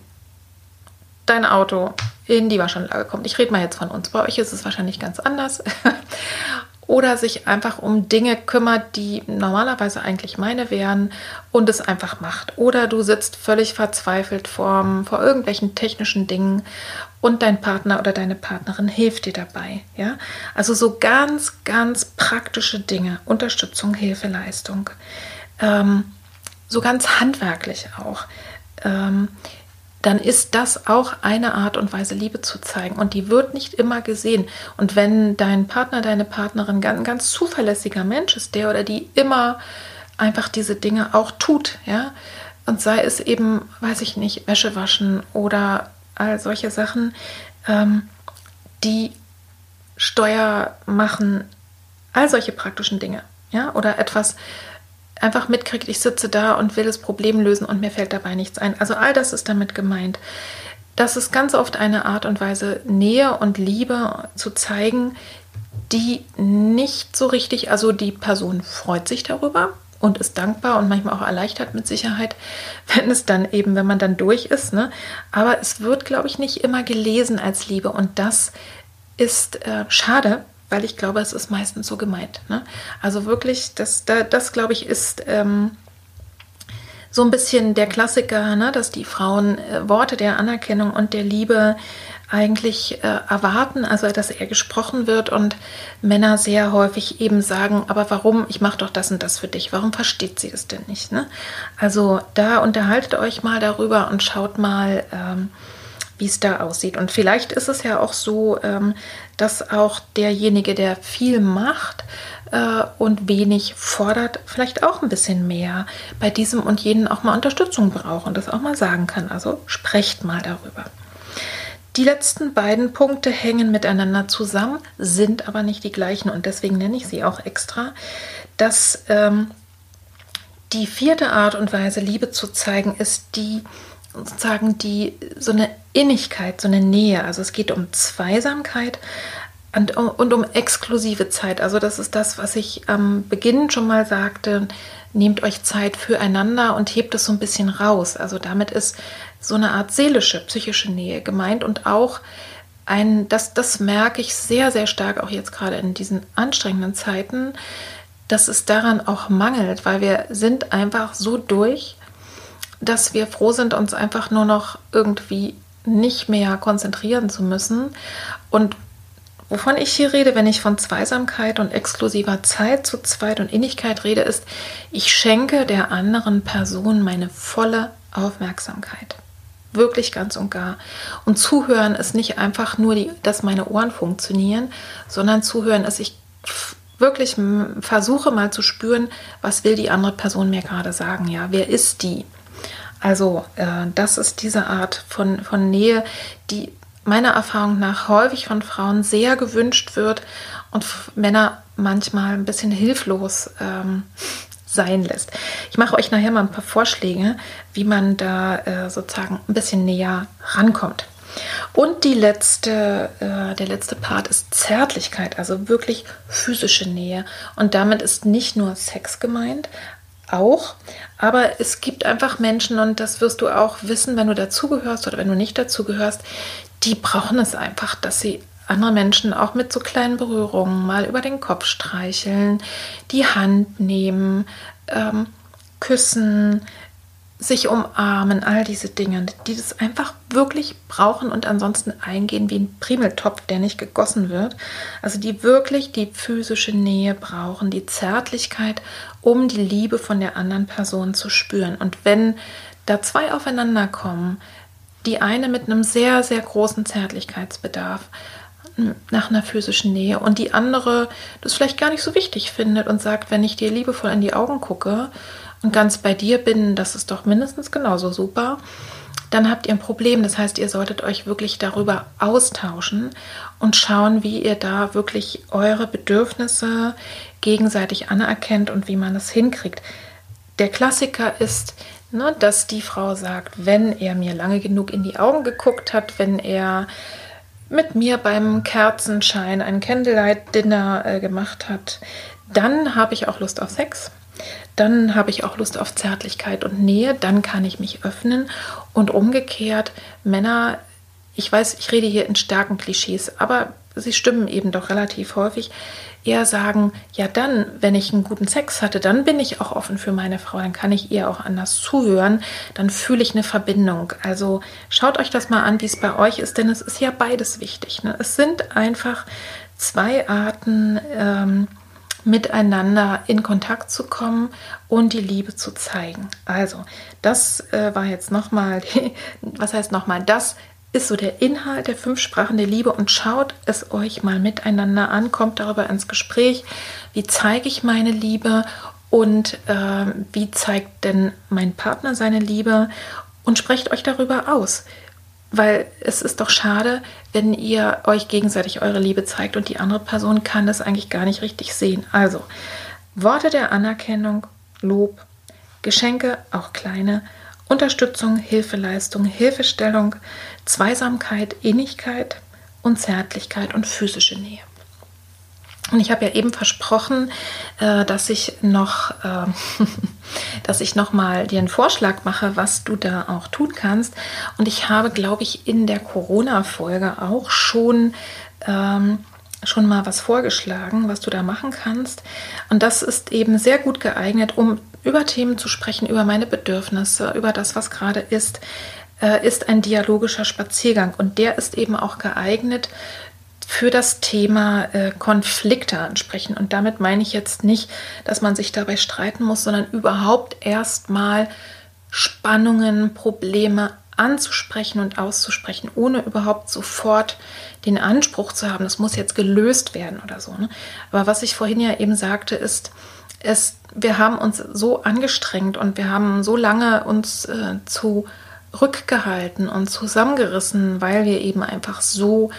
dein Auto in die Waschanlage kommt. Ich rede mal jetzt von uns. Bei euch ist es wahrscheinlich ganz anders. Oder sich einfach um Dinge kümmert, die normalerweise eigentlich meine wären und es einfach macht. Oder du sitzt völlig verzweifelt vor, vor irgendwelchen technischen Dingen und dein Partner oder deine Partnerin hilft dir dabei. Ja? Also so ganz, ganz praktische Dinge. Unterstützung, Hilfe, Leistung. Ähm, so ganz handwerklich auch, ähm, dann ist das auch eine Art und Weise, Liebe zu zeigen. Und die wird nicht immer gesehen. Und wenn dein Partner, deine Partnerin ein ganz zuverlässiger Mensch ist, der oder die immer einfach diese Dinge auch tut, ja, und sei es eben, weiß ich nicht, Wäsche waschen oder all solche Sachen, ähm, die Steuer machen, all solche praktischen Dinge, ja, oder etwas, einfach mitkriegt, ich sitze da und will das Problem lösen und mir fällt dabei nichts ein. Also all das ist damit gemeint. Das ist ganz oft eine Art und Weise, Nähe und Liebe zu zeigen, die nicht so richtig, also die Person freut sich darüber und ist dankbar und manchmal auch erleichtert mit Sicherheit, wenn es dann eben, wenn man dann durch ist. Ne? Aber es wird, glaube ich, nicht immer gelesen als Liebe und das ist äh, schade, weil ich glaube, es ist meistens so gemeint. Ne? Also wirklich, das, das, das glaube ich, ist ähm, so ein bisschen der Klassiker, ne? dass die Frauen äh, Worte der Anerkennung und der Liebe eigentlich äh, erwarten, also dass er gesprochen wird und Männer sehr häufig eben sagen, aber warum, ich mache doch das und das für dich, warum versteht sie es denn nicht? Ne? Also da unterhaltet euch mal darüber und schaut mal, ähm, wie es da aussieht. Und vielleicht ist es ja auch so, ähm, dass auch derjenige, der viel macht äh, und wenig fordert, vielleicht auch ein bisschen mehr bei diesem und jenen auch mal Unterstützung braucht und das auch mal sagen kann. Also sprecht mal darüber. Die letzten beiden Punkte hängen miteinander zusammen, sind aber nicht die gleichen und deswegen nenne ich sie auch extra. Dass ähm, die vierte Art und Weise, Liebe zu zeigen, ist die, sozusagen die so eine Innigkeit, so eine Nähe. Also es geht um Zweisamkeit und, und um exklusive Zeit. Also das ist das, was ich am Beginn schon mal sagte. Nehmt euch Zeit füreinander und hebt es so ein bisschen raus. Also damit ist so eine Art seelische, psychische Nähe gemeint und auch ein, das, das merke ich sehr, sehr stark auch jetzt gerade in diesen anstrengenden Zeiten, dass es daran auch mangelt, weil wir sind einfach so durch, dass wir froh sind, uns einfach nur noch irgendwie nicht mehr konzentrieren zu müssen. Und wovon ich hier rede, wenn ich von Zweisamkeit und exklusiver Zeit zu Zweit und Innigkeit rede, ist, ich schenke der anderen Person meine volle Aufmerksamkeit. Wirklich ganz und gar. Und zuhören ist nicht einfach nur, die, dass meine Ohren funktionieren, sondern zuhören ist, ich wirklich versuche mal zu spüren, was will die andere Person mir gerade sagen. Ja, wer ist die? Also äh, das ist diese Art von, von Nähe, die meiner Erfahrung nach häufig von Frauen sehr gewünscht wird und Männer manchmal ein bisschen hilflos ähm, sein lässt. Ich mache euch nachher mal ein paar Vorschläge, wie man da äh, sozusagen ein bisschen näher rankommt. Und die letzte, äh, der letzte Part ist Zärtlichkeit, also wirklich physische Nähe. Und damit ist nicht nur Sex gemeint, auch. Aber es gibt einfach Menschen, und das wirst du auch wissen, wenn du dazugehörst oder wenn du nicht dazugehörst, die brauchen es einfach, dass sie andere Menschen auch mit so kleinen Berührungen mal über den Kopf streicheln, die Hand nehmen, ähm, küssen, sich umarmen, all diese Dinge, die das einfach wirklich brauchen und ansonsten eingehen wie ein Primeltopf, der nicht gegossen wird. Also die wirklich die physische Nähe brauchen, die Zärtlichkeit, um die Liebe von der anderen Person zu spüren. Und wenn da zwei aufeinander kommen, die eine mit einem sehr, sehr großen Zärtlichkeitsbedarf nach einer physischen Nähe und die andere das vielleicht gar nicht so wichtig findet und sagt, wenn ich dir liebevoll in die Augen gucke und ganz bei dir bin, das ist doch mindestens genauso super, dann habt ihr ein Problem. Das heißt, ihr solltet euch wirklich darüber austauschen und schauen, wie ihr da wirklich eure Bedürfnisse gegenseitig anerkennt und wie man das hinkriegt. Der Klassiker ist, ne, dass die Frau sagt, wenn er mir lange genug in die Augen geguckt hat, wenn er mit mir beim Kerzenschein ein Candlelight-Dinner äh, gemacht hat, dann habe ich auch Lust auf Sex. Dann habe ich auch Lust auf Zärtlichkeit und Nähe. Dann kann ich mich öffnen. Und umgekehrt, Männer, ich weiß, ich rede hier in starken Klischees, aber sie stimmen eben doch relativ häufig, eher sagen, ja dann, wenn ich einen guten Sex hatte, dann bin ich auch offen für meine Frau, dann kann ich ihr auch anders zuhören, dann fühle ich eine Verbindung. Also schaut euch das mal an, wie es bei euch ist, denn es ist ja beides wichtig. Ne? Es sind einfach zwei Arten, ähm, miteinander in Kontakt zu kommen und die Liebe zu zeigen. Also, das äh, war jetzt nochmal, was heißt nochmal, das ist so der Inhalt der fünf Sprachen der Liebe und schaut es euch mal miteinander an, kommt darüber ins Gespräch. Wie zeige ich meine Liebe und äh, wie zeigt denn mein Partner seine Liebe und sprecht euch darüber aus. Weil es ist doch schade, wenn ihr euch gegenseitig eure Liebe zeigt und die andere Person kann das eigentlich gar nicht richtig sehen. Also Worte der Anerkennung, Lob, Geschenke, auch kleine, Unterstützung, Hilfeleistung, Hilfestellung, Zweisamkeit, Innigkeit und Zärtlichkeit und physische Nähe. Und ich habe ja eben versprochen, äh, dass ich noch, äh, dass ich noch mal dir einen Vorschlag mache, was du da auch tun kannst. Und ich habe, glaube ich, in der Corona-Folge auch schon ähm, schon mal was vorgeschlagen, was du da machen kannst. Und das ist eben sehr gut geeignet, um über Themen zu sprechen, über meine Bedürfnisse, über das, was gerade ist, äh, ist ein dialogischer Spaziergang. Und der ist eben auch geeignet für das Thema äh, Konflikte ansprechen. Und damit meine ich jetzt nicht, dass man sich dabei streiten muss, sondern überhaupt erstmal Spannungen, Probleme anzusprechen und auszusprechen, ohne überhaupt sofort den Anspruch zu haben, das muss jetzt gelöst werden oder so. Ne? Aber was ich vorhin ja eben sagte, ist, es, wir haben uns so angestrengt und wir haben so lange uns äh, zu rückgehalten und zusammengerissen, weil wir eben einfach so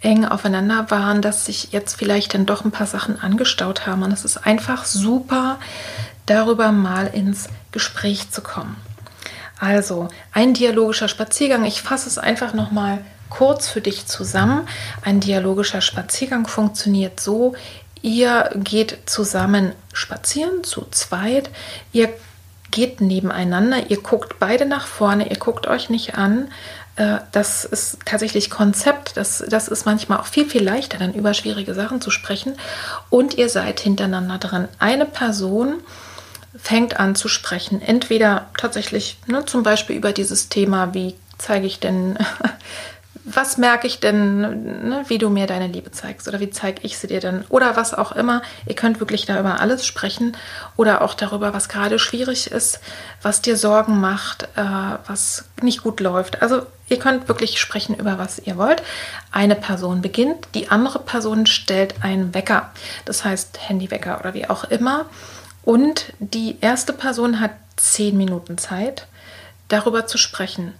eng aufeinander waren, dass sich jetzt vielleicht dann doch ein paar Sachen angestaut haben. Und es ist einfach super, darüber mal ins Gespräch zu kommen. Also ein dialogischer Spaziergang. Ich fasse es einfach noch mal kurz für dich zusammen. Ein dialogischer Spaziergang funktioniert so: Ihr geht zusammen spazieren, zu zweit. Ihr geht nebeneinander, ihr guckt beide nach vorne, ihr guckt euch nicht an. Äh, das ist tatsächlich Konzept. Das, das ist manchmal auch viel, viel leichter, dann über schwierige Sachen zu sprechen. Und ihr seid hintereinander dran. Eine Person fängt an zu sprechen. Entweder tatsächlich ne, zum Beispiel über dieses Thema, wie zeige ich denn was merke ich denn, ne, wie du mir deine Liebe zeigst oder wie zeige ich sie dir denn oder was auch immer. Ihr könnt wirklich da über alles sprechen oder auch darüber, was gerade schwierig ist, was dir Sorgen macht, äh, was nicht gut läuft. Also ihr könnt wirklich sprechen über was ihr wollt. Eine Person beginnt, die andere Person stellt einen Wecker, das heißt Handywecker oder wie auch immer. Und die erste Person hat zehn Minuten Zeit, darüber zu sprechen.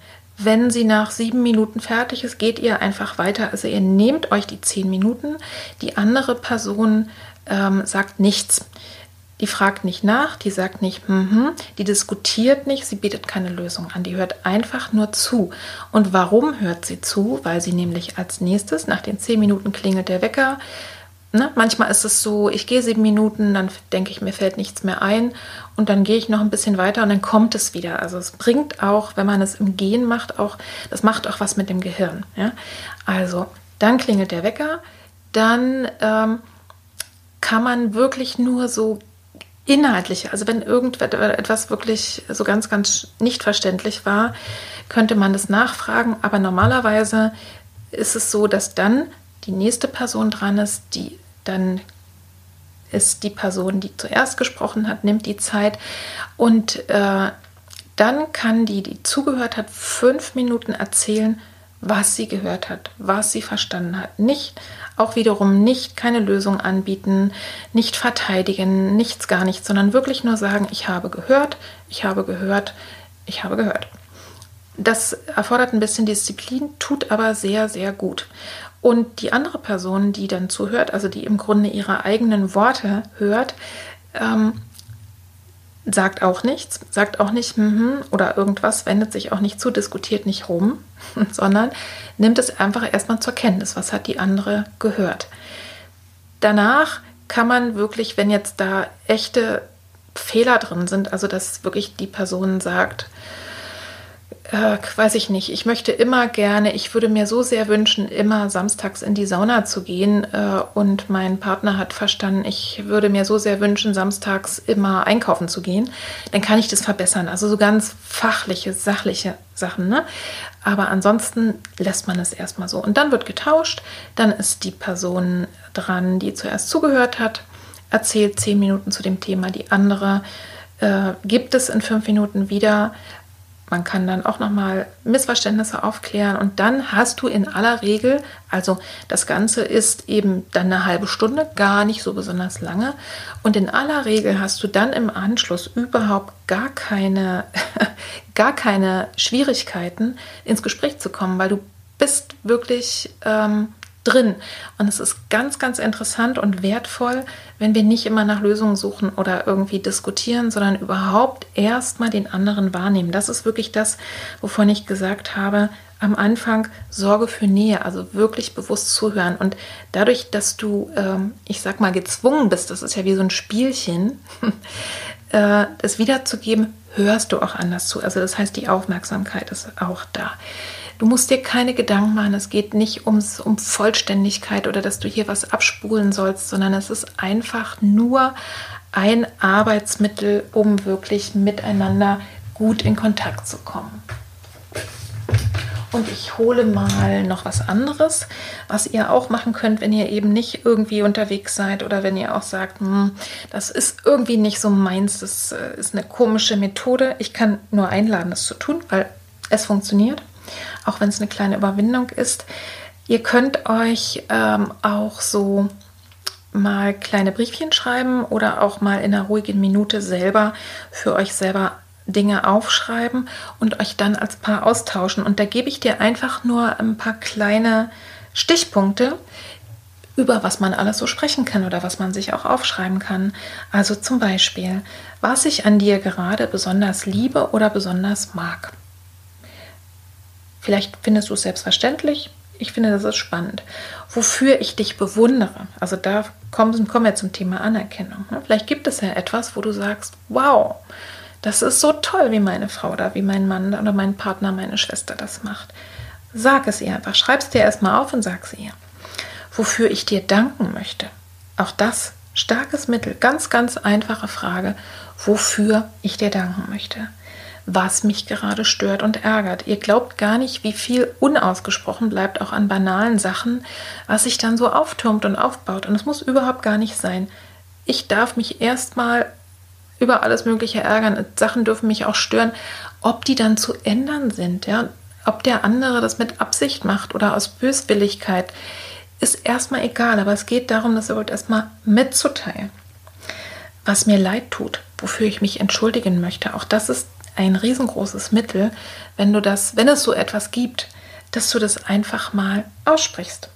Wenn sie nach sieben Minuten fertig ist, geht ihr einfach weiter. Also ihr nehmt euch die zehn Minuten. Die andere Person ähm, sagt nichts. Die fragt nicht nach, die sagt nicht, hm, die diskutiert nicht, sie bietet keine Lösung an, die hört einfach nur zu. Und warum hört sie zu? Weil sie nämlich als nächstes, nach den zehn Minuten klingelt der Wecker, Ne? Manchmal ist es so, ich gehe sieben Minuten, dann denke ich, mir fällt nichts mehr ein und dann gehe ich noch ein bisschen weiter und dann kommt es wieder. Also es bringt auch, wenn man es im Gehen macht, auch, das macht auch was mit dem Gehirn. Ja? Also dann klingelt der Wecker, dann ähm, kann man wirklich nur so inhaltliche, also wenn irgendetwas wirklich so ganz, ganz nicht verständlich war, könnte man das nachfragen, aber normalerweise ist es so, dass dann die nächste Person dran ist, die dann ist die Person, die zuerst gesprochen hat, nimmt die Zeit und äh, dann kann die, die zugehört hat, fünf Minuten erzählen, was sie gehört hat, was sie verstanden hat. Nicht, auch wiederum nicht keine Lösung anbieten, nicht verteidigen, nichts gar nichts, sondern wirklich nur sagen, ich habe gehört, ich habe gehört, ich habe gehört. Das erfordert ein bisschen Disziplin, tut aber sehr, sehr gut. Und die andere Person, die dann zuhört, also die im Grunde ihre eigenen Worte hört, ähm, sagt auch nichts, sagt auch nicht mm oder irgendwas, wendet sich auch nicht zu, diskutiert nicht rum, sondern nimmt es einfach erstmal zur Kenntnis, was hat die andere gehört. Danach kann man wirklich, wenn jetzt da echte Fehler drin sind, also dass wirklich die Person sagt, äh, weiß ich nicht, ich möchte immer gerne, ich würde mir so sehr wünschen, immer samstags in die Sauna zu gehen. Äh, und mein Partner hat verstanden, ich würde mir so sehr wünschen, samstags immer einkaufen zu gehen. Dann kann ich das verbessern. Also so ganz fachliche, sachliche Sachen. Ne? Aber ansonsten lässt man es erstmal so. Und dann wird getauscht. Dann ist die Person dran, die zuerst zugehört hat, erzählt zehn Minuten zu dem Thema. Die andere äh, gibt es in fünf Minuten wieder man kann dann auch nochmal Missverständnisse aufklären und dann hast du in aller Regel, also das Ganze ist eben dann eine halbe Stunde, gar nicht so besonders lange. Und in aller Regel hast du dann im Anschluss überhaupt gar keine, gar keine Schwierigkeiten, ins Gespräch zu kommen, weil du bist wirklich ähm, drin. Und es ist ganz, ganz interessant und wertvoll, wenn wir nicht immer nach Lösungen suchen oder irgendwie diskutieren, sondern überhaupt erstmal den anderen wahrnehmen. Das ist wirklich das, wovon ich gesagt habe, am Anfang Sorge für Nähe, also wirklich bewusst zuhören. Und dadurch, dass du, ähm, ich sag mal, gezwungen bist, das ist ja wie so ein Spielchen, äh, es wiederzugeben, hörst du auch anders zu. Also das heißt, die Aufmerksamkeit ist auch da. Du musst dir keine Gedanken machen. Es geht nicht ums, um Vollständigkeit oder dass du hier was abspulen sollst, sondern es ist einfach nur ein Arbeitsmittel, um wirklich miteinander gut in Kontakt zu kommen. Und ich hole mal noch was anderes, was ihr auch machen könnt, wenn ihr eben nicht irgendwie unterwegs seid oder wenn ihr auch sagt, hm, das ist irgendwie nicht so meins, das äh, ist eine komische Methode. Ich kann nur einladen, das zu tun, weil es funktioniert auch wenn es eine kleine Überwindung ist. Ihr könnt euch ähm, auch so mal kleine Briefchen schreiben oder auch mal in einer ruhigen Minute selber für euch selber Dinge aufschreiben und euch dann als Paar austauschen. Und da gebe ich dir einfach nur ein paar kleine Stichpunkte, über was man alles so sprechen kann oder was man sich auch aufschreiben kann. Also zum Beispiel, was ich an dir gerade besonders liebe oder besonders mag. Vielleicht findest du es selbstverständlich. Ich finde, das ist spannend. Wofür ich dich bewundere. Also da kommen, kommen wir zum Thema Anerkennung. Ne? Vielleicht gibt es ja etwas, wo du sagst, wow, das ist so toll, wie meine Frau oder wie mein Mann oder mein Partner, meine Schwester das macht. Sag es ihr einfach. Schreib es dir erstmal auf und sag es ihr. Wofür ich dir danken möchte. Auch das starkes Mittel. Ganz, ganz einfache Frage. Wofür ich dir danken möchte was mich gerade stört und ärgert. Ihr glaubt gar nicht, wie viel unausgesprochen bleibt auch an banalen Sachen, was sich dann so auftürmt und aufbaut. Und es muss überhaupt gar nicht sein. Ich darf mich erstmal über alles Mögliche ärgern. Sachen dürfen mich auch stören. Ob die dann zu ändern sind, ja, ob der andere das mit Absicht macht oder aus Böswilligkeit, ist erstmal egal. Aber es geht darum, das überhaupt erstmal mitzuteilen. Was mir leid tut, wofür ich mich entschuldigen möchte. Auch das ist ein riesengroßes Mittel, wenn du das, wenn es so etwas gibt, dass du das einfach mal aussprichst.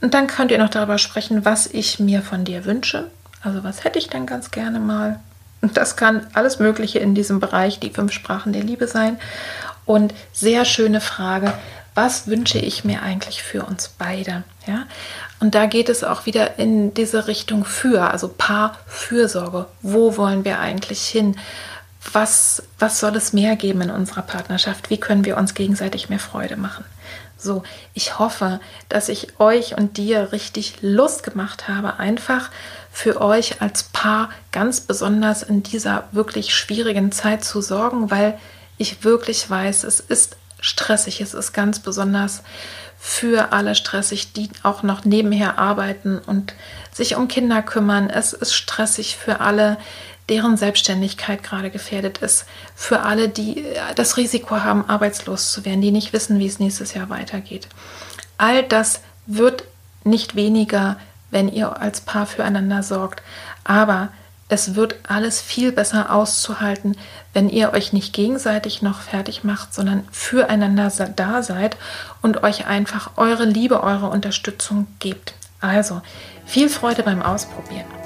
Und dann könnt ihr noch darüber sprechen, was ich mir von dir wünsche. Also was hätte ich denn ganz gerne mal? Und das kann alles Mögliche in diesem Bereich, die fünf Sprachen der Liebe sein. Und sehr schöne Frage, was wünsche ich mir eigentlich für uns beide? Ja? Und da geht es auch wieder in diese Richtung für, also Paarfürsorge. Wo wollen wir eigentlich hin? Was, was soll es mehr geben in unserer Partnerschaft? Wie können wir uns gegenseitig mehr Freude machen? So, ich hoffe, dass ich euch und dir richtig Lust gemacht habe, einfach für euch als Paar ganz besonders in dieser wirklich schwierigen Zeit zu sorgen, weil ich wirklich weiß, es ist stressig, es ist ganz besonders für alle stressig, die auch noch nebenher arbeiten und sich um Kinder kümmern. Es ist stressig für alle, deren Selbstständigkeit gerade gefährdet ist, für alle, die das Risiko haben, arbeitslos zu werden, die nicht wissen, wie es nächstes Jahr weitergeht. All das wird nicht weniger, wenn ihr als Paar füreinander sorgt, aber es wird alles viel besser auszuhalten, wenn ihr euch nicht gegenseitig noch fertig macht, sondern füreinander da seid und euch einfach eure Liebe, eure Unterstützung gebt. Also viel Freude beim Ausprobieren.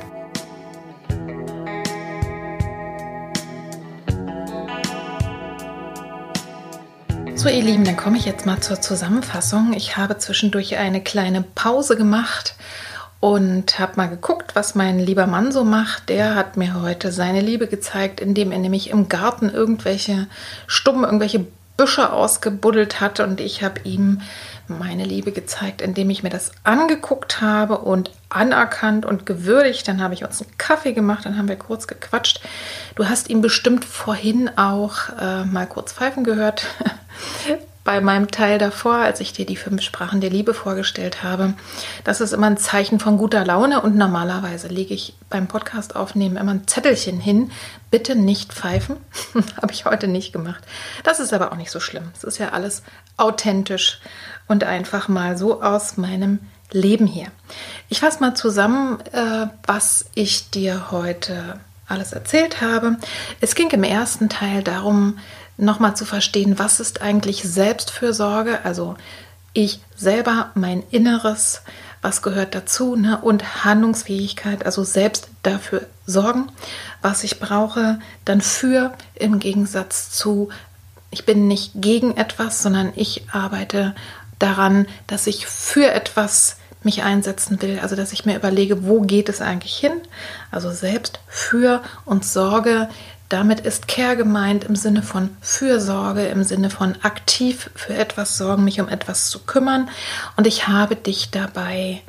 So, ihr Lieben, dann komme ich jetzt mal zur Zusammenfassung. Ich habe zwischendurch eine kleine Pause gemacht und habe mal geguckt, was mein lieber Mann so macht. Der hat mir heute seine Liebe gezeigt, indem er nämlich im Garten irgendwelche Stummen, irgendwelche Büsche ausgebuddelt hat und ich habe ihm meine Liebe gezeigt, indem ich mir das angeguckt habe und anerkannt und gewürdigt. Dann habe ich uns einen Kaffee gemacht, dann haben wir kurz gequatscht. Du hast ihn bestimmt vorhin auch äh, mal kurz pfeifen gehört. Bei meinem Teil davor, als ich dir die fünf Sprachen der Liebe vorgestellt habe. Das ist immer ein Zeichen von guter Laune und normalerweise lege ich beim Podcast aufnehmen immer ein Zettelchen hin. Bitte nicht pfeifen. habe ich heute nicht gemacht. Das ist aber auch nicht so schlimm. Es ist ja alles authentisch und einfach mal so aus meinem Leben hier. Ich fasse mal zusammen, äh, was ich dir heute alles erzählt habe. Es ging im ersten Teil darum, nochmal zu verstehen, was ist eigentlich Selbstfürsorge, also ich selber, mein Inneres, was gehört dazu ne? und Handlungsfähigkeit, also selbst dafür sorgen, was ich brauche, dann für im Gegensatz zu, ich bin nicht gegen etwas, sondern ich arbeite daran, dass ich für etwas mich einsetzen will, also dass ich mir überlege, wo geht es eigentlich hin, also selbst für und sorge damit ist Care gemeint im Sinne von Fürsorge, im Sinne von aktiv für etwas sorgen, mich um etwas zu kümmern. Und ich habe dich dabei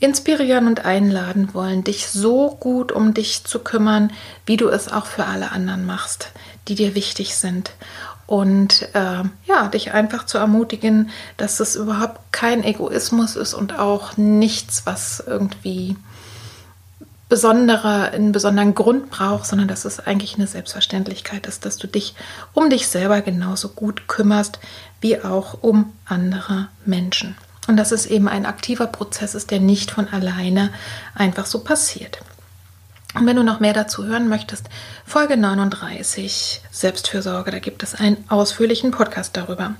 inspirieren und einladen wollen, dich so gut um dich zu kümmern, wie du es auch für alle anderen machst, die dir wichtig sind. Und äh, ja, dich einfach zu ermutigen, dass es überhaupt kein Egoismus ist und auch nichts, was irgendwie besondere, einen besonderen Grund braucht, sondern dass es eigentlich eine Selbstverständlichkeit ist, dass du dich um dich selber genauso gut kümmerst wie auch um andere Menschen. Und dass es eben ein aktiver Prozess ist, der nicht von alleine einfach so passiert. Und wenn du noch mehr dazu hören möchtest, Folge 39 Selbstfürsorge, da gibt es einen ausführlichen Podcast darüber.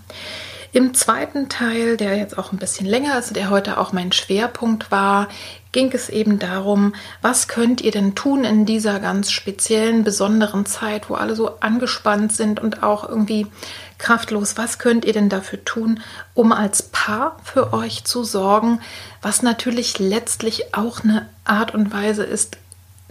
Im zweiten Teil, der jetzt auch ein bisschen länger ist, der heute auch mein Schwerpunkt war, ging es eben darum, was könnt ihr denn tun in dieser ganz speziellen, besonderen Zeit, wo alle so angespannt sind und auch irgendwie kraftlos. Was könnt ihr denn dafür tun, um als Paar für euch zu sorgen, was natürlich letztlich auch eine Art und Weise ist,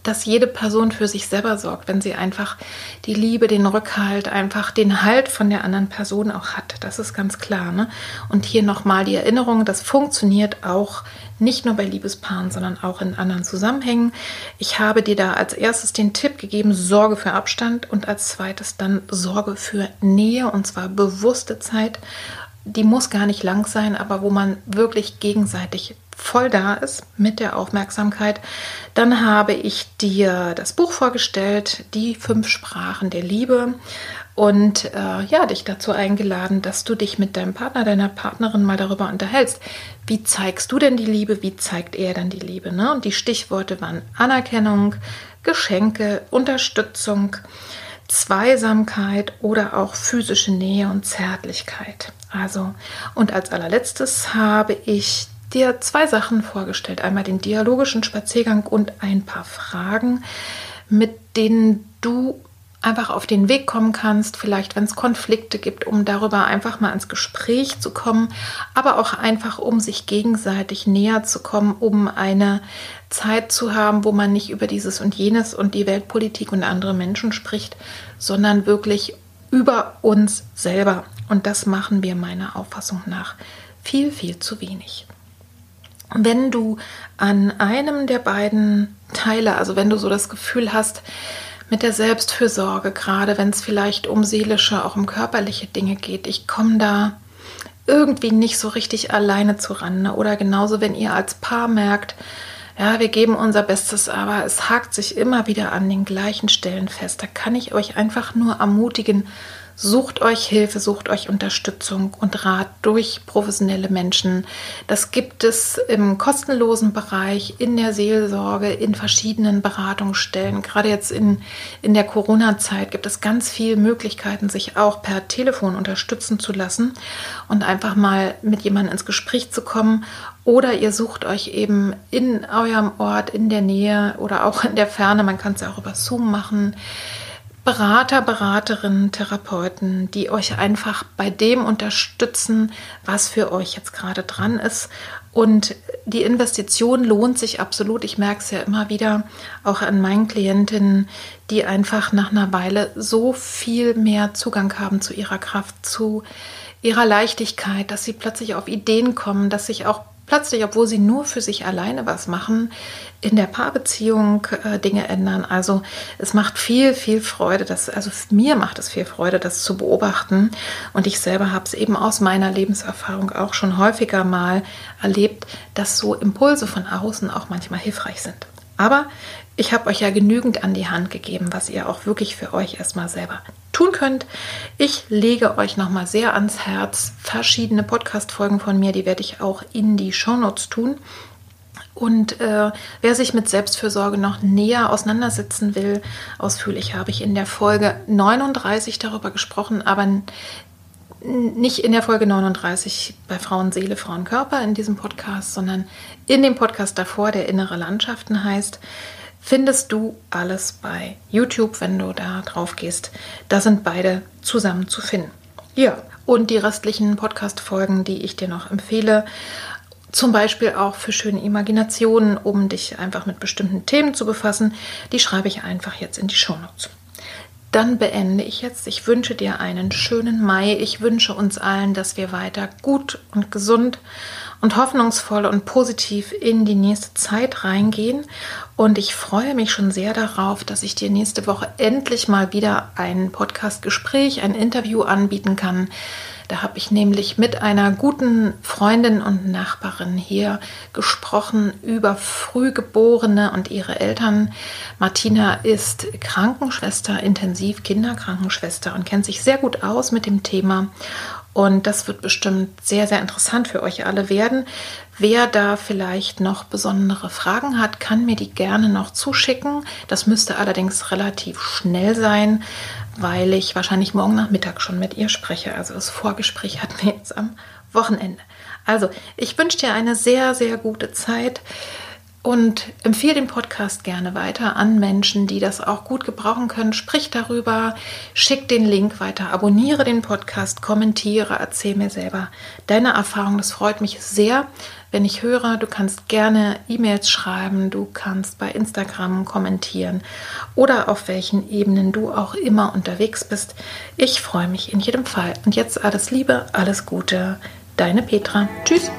dass jede Person für sich selber sorgt, wenn sie einfach die Liebe, den Rückhalt, einfach den Halt von der anderen Person auch hat. Das ist ganz klar. Ne? Und hier nochmal die Erinnerung, das funktioniert auch nicht nur bei Liebespaaren, sondern auch in anderen Zusammenhängen. Ich habe dir da als erstes den Tipp gegeben, Sorge für Abstand und als zweites dann Sorge für Nähe und zwar bewusste Zeit. Die muss gar nicht lang sein, aber wo man wirklich gegenseitig voll da ist mit der Aufmerksamkeit. Dann habe ich dir das Buch vorgestellt, die fünf Sprachen der Liebe und äh, ja, dich dazu eingeladen, dass du dich mit deinem Partner, deiner Partnerin mal darüber unterhältst. Wie zeigst du denn die Liebe? Wie zeigt er dann die Liebe? Ne? Und die Stichworte waren Anerkennung, Geschenke, Unterstützung, Zweisamkeit oder auch physische Nähe und Zärtlichkeit. Also, und als allerletztes habe ich dir zwei Sachen vorgestellt. Einmal den dialogischen Spaziergang und ein paar Fragen, mit denen du einfach auf den Weg kommen kannst, vielleicht wenn es Konflikte gibt, um darüber einfach mal ins Gespräch zu kommen, aber auch einfach um sich gegenseitig näher zu kommen, um eine Zeit zu haben, wo man nicht über dieses und jenes und die Weltpolitik und andere Menschen spricht, sondern wirklich über uns selber. Und das machen wir meiner Auffassung nach viel, viel zu wenig. Wenn du an einem der beiden Teile, also wenn du so das Gefühl hast, mit der Selbstfürsorge, gerade wenn es vielleicht um seelische, auch um körperliche Dinge geht, ich komme da irgendwie nicht so richtig alleine zu ran. Oder genauso, wenn ihr als Paar merkt, ja, wir geben unser Bestes, aber es hakt sich immer wieder an den gleichen Stellen fest. Da kann ich euch einfach nur ermutigen, Sucht euch Hilfe, sucht euch Unterstützung und Rat durch professionelle Menschen. Das gibt es im kostenlosen Bereich, in der Seelsorge, in verschiedenen Beratungsstellen. Gerade jetzt in, in der Corona-Zeit gibt es ganz viele Möglichkeiten, sich auch per Telefon unterstützen zu lassen und einfach mal mit jemandem ins Gespräch zu kommen. Oder ihr sucht euch eben in eurem Ort, in der Nähe oder auch in der Ferne, man kann es ja auch über Zoom machen, Berater, Beraterinnen, Therapeuten, die euch einfach bei dem unterstützen, was für euch jetzt gerade dran ist. Und die Investition lohnt sich absolut. Ich merke es ja immer wieder auch an meinen Klientinnen, die einfach nach einer Weile so viel mehr Zugang haben zu ihrer Kraft, zu ihrer Leichtigkeit, dass sie plötzlich auf Ideen kommen, dass sich auch plötzlich, obwohl sie nur für sich alleine was machen, in der Paarbeziehung äh, Dinge ändern. Also es macht viel, viel Freude, das, also mir macht es viel Freude, das zu beobachten. Und ich selber habe es eben aus meiner Lebenserfahrung auch schon häufiger mal erlebt, dass so Impulse von außen auch manchmal hilfreich sind. Aber ich habe euch ja genügend an die Hand gegeben, was ihr auch wirklich für euch erstmal selber tun könnt. Ich lege euch nochmal sehr ans Herz verschiedene Podcast-Folgen von mir, die werde ich auch in die Shownotes tun. Und äh, wer sich mit Selbstfürsorge noch näher auseinandersetzen will, ausführlich habe ich in der Folge 39 darüber gesprochen, aber nicht in der Folge 39 bei Frauen Seele, Frauen Körper in diesem Podcast, sondern in dem Podcast davor, der Innere Landschaften heißt findest du alles bei YouTube, wenn du da drauf gehst. Da sind beide zusammen zu finden. Ja, und die restlichen Podcast-Folgen, die ich dir noch empfehle, zum Beispiel auch für schöne Imaginationen, um dich einfach mit bestimmten Themen zu befassen, die schreibe ich einfach jetzt in die Shownotes. Dann beende ich jetzt. Ich wünsche dir einen schönen Mai. Ich wünsche uns allen, dass wir weiter gut und gesund und hoffnungsvoll und positiv in die nächste Zeit reingehen. Und ich freue mich schon sehr darauf, dass ich dir nächste Woche endlich mal wieder ein Podcast-Gespräch, ein Interview anbieten kann. Da habe ich nämlich mit einer guten Freundin und Nachbarin hier gesprochen über Frühgeborene und ihre Eltern. Martina ist Krankenschwester, intensiv Kinderkrankenschwester und kennt sich sehr gut aus mit dem Thema. Und das wird bestimmt sehr, sehr interessant für euch alle werden. Wer da vielleicht noch besondere Fragen hat, kann mir die gerne noch zuschicken. Das müsste allerdings relativ schnell sein, weil ich wahrscheinlich morgen Nachmittag schon mit ihr spreche. Also das Vorgespräch hatten wir jetzt am Wochenende. Also, ich wünsche dir eine sehr, sehr gute Zeit und empfehle den Podcast gerne weiter an Menschen, die das auch gut gebrauchen können. Sprich darüber, schick den Link weiter, abonniere den Podcast, kommentiere, erzähl mir selber deine Erfahrung. Das freut mich sehr, wenn ich höre. Du kannst gerne E-Mails schreiben, du kannst bei Instagram kommentieren oder auf welchen Ebenen du auch immer unterwegs bist. Ich freue mich in jedem Fall. Und jetzt alles Liebe, alles Gute. Deine Petra. Tschüss.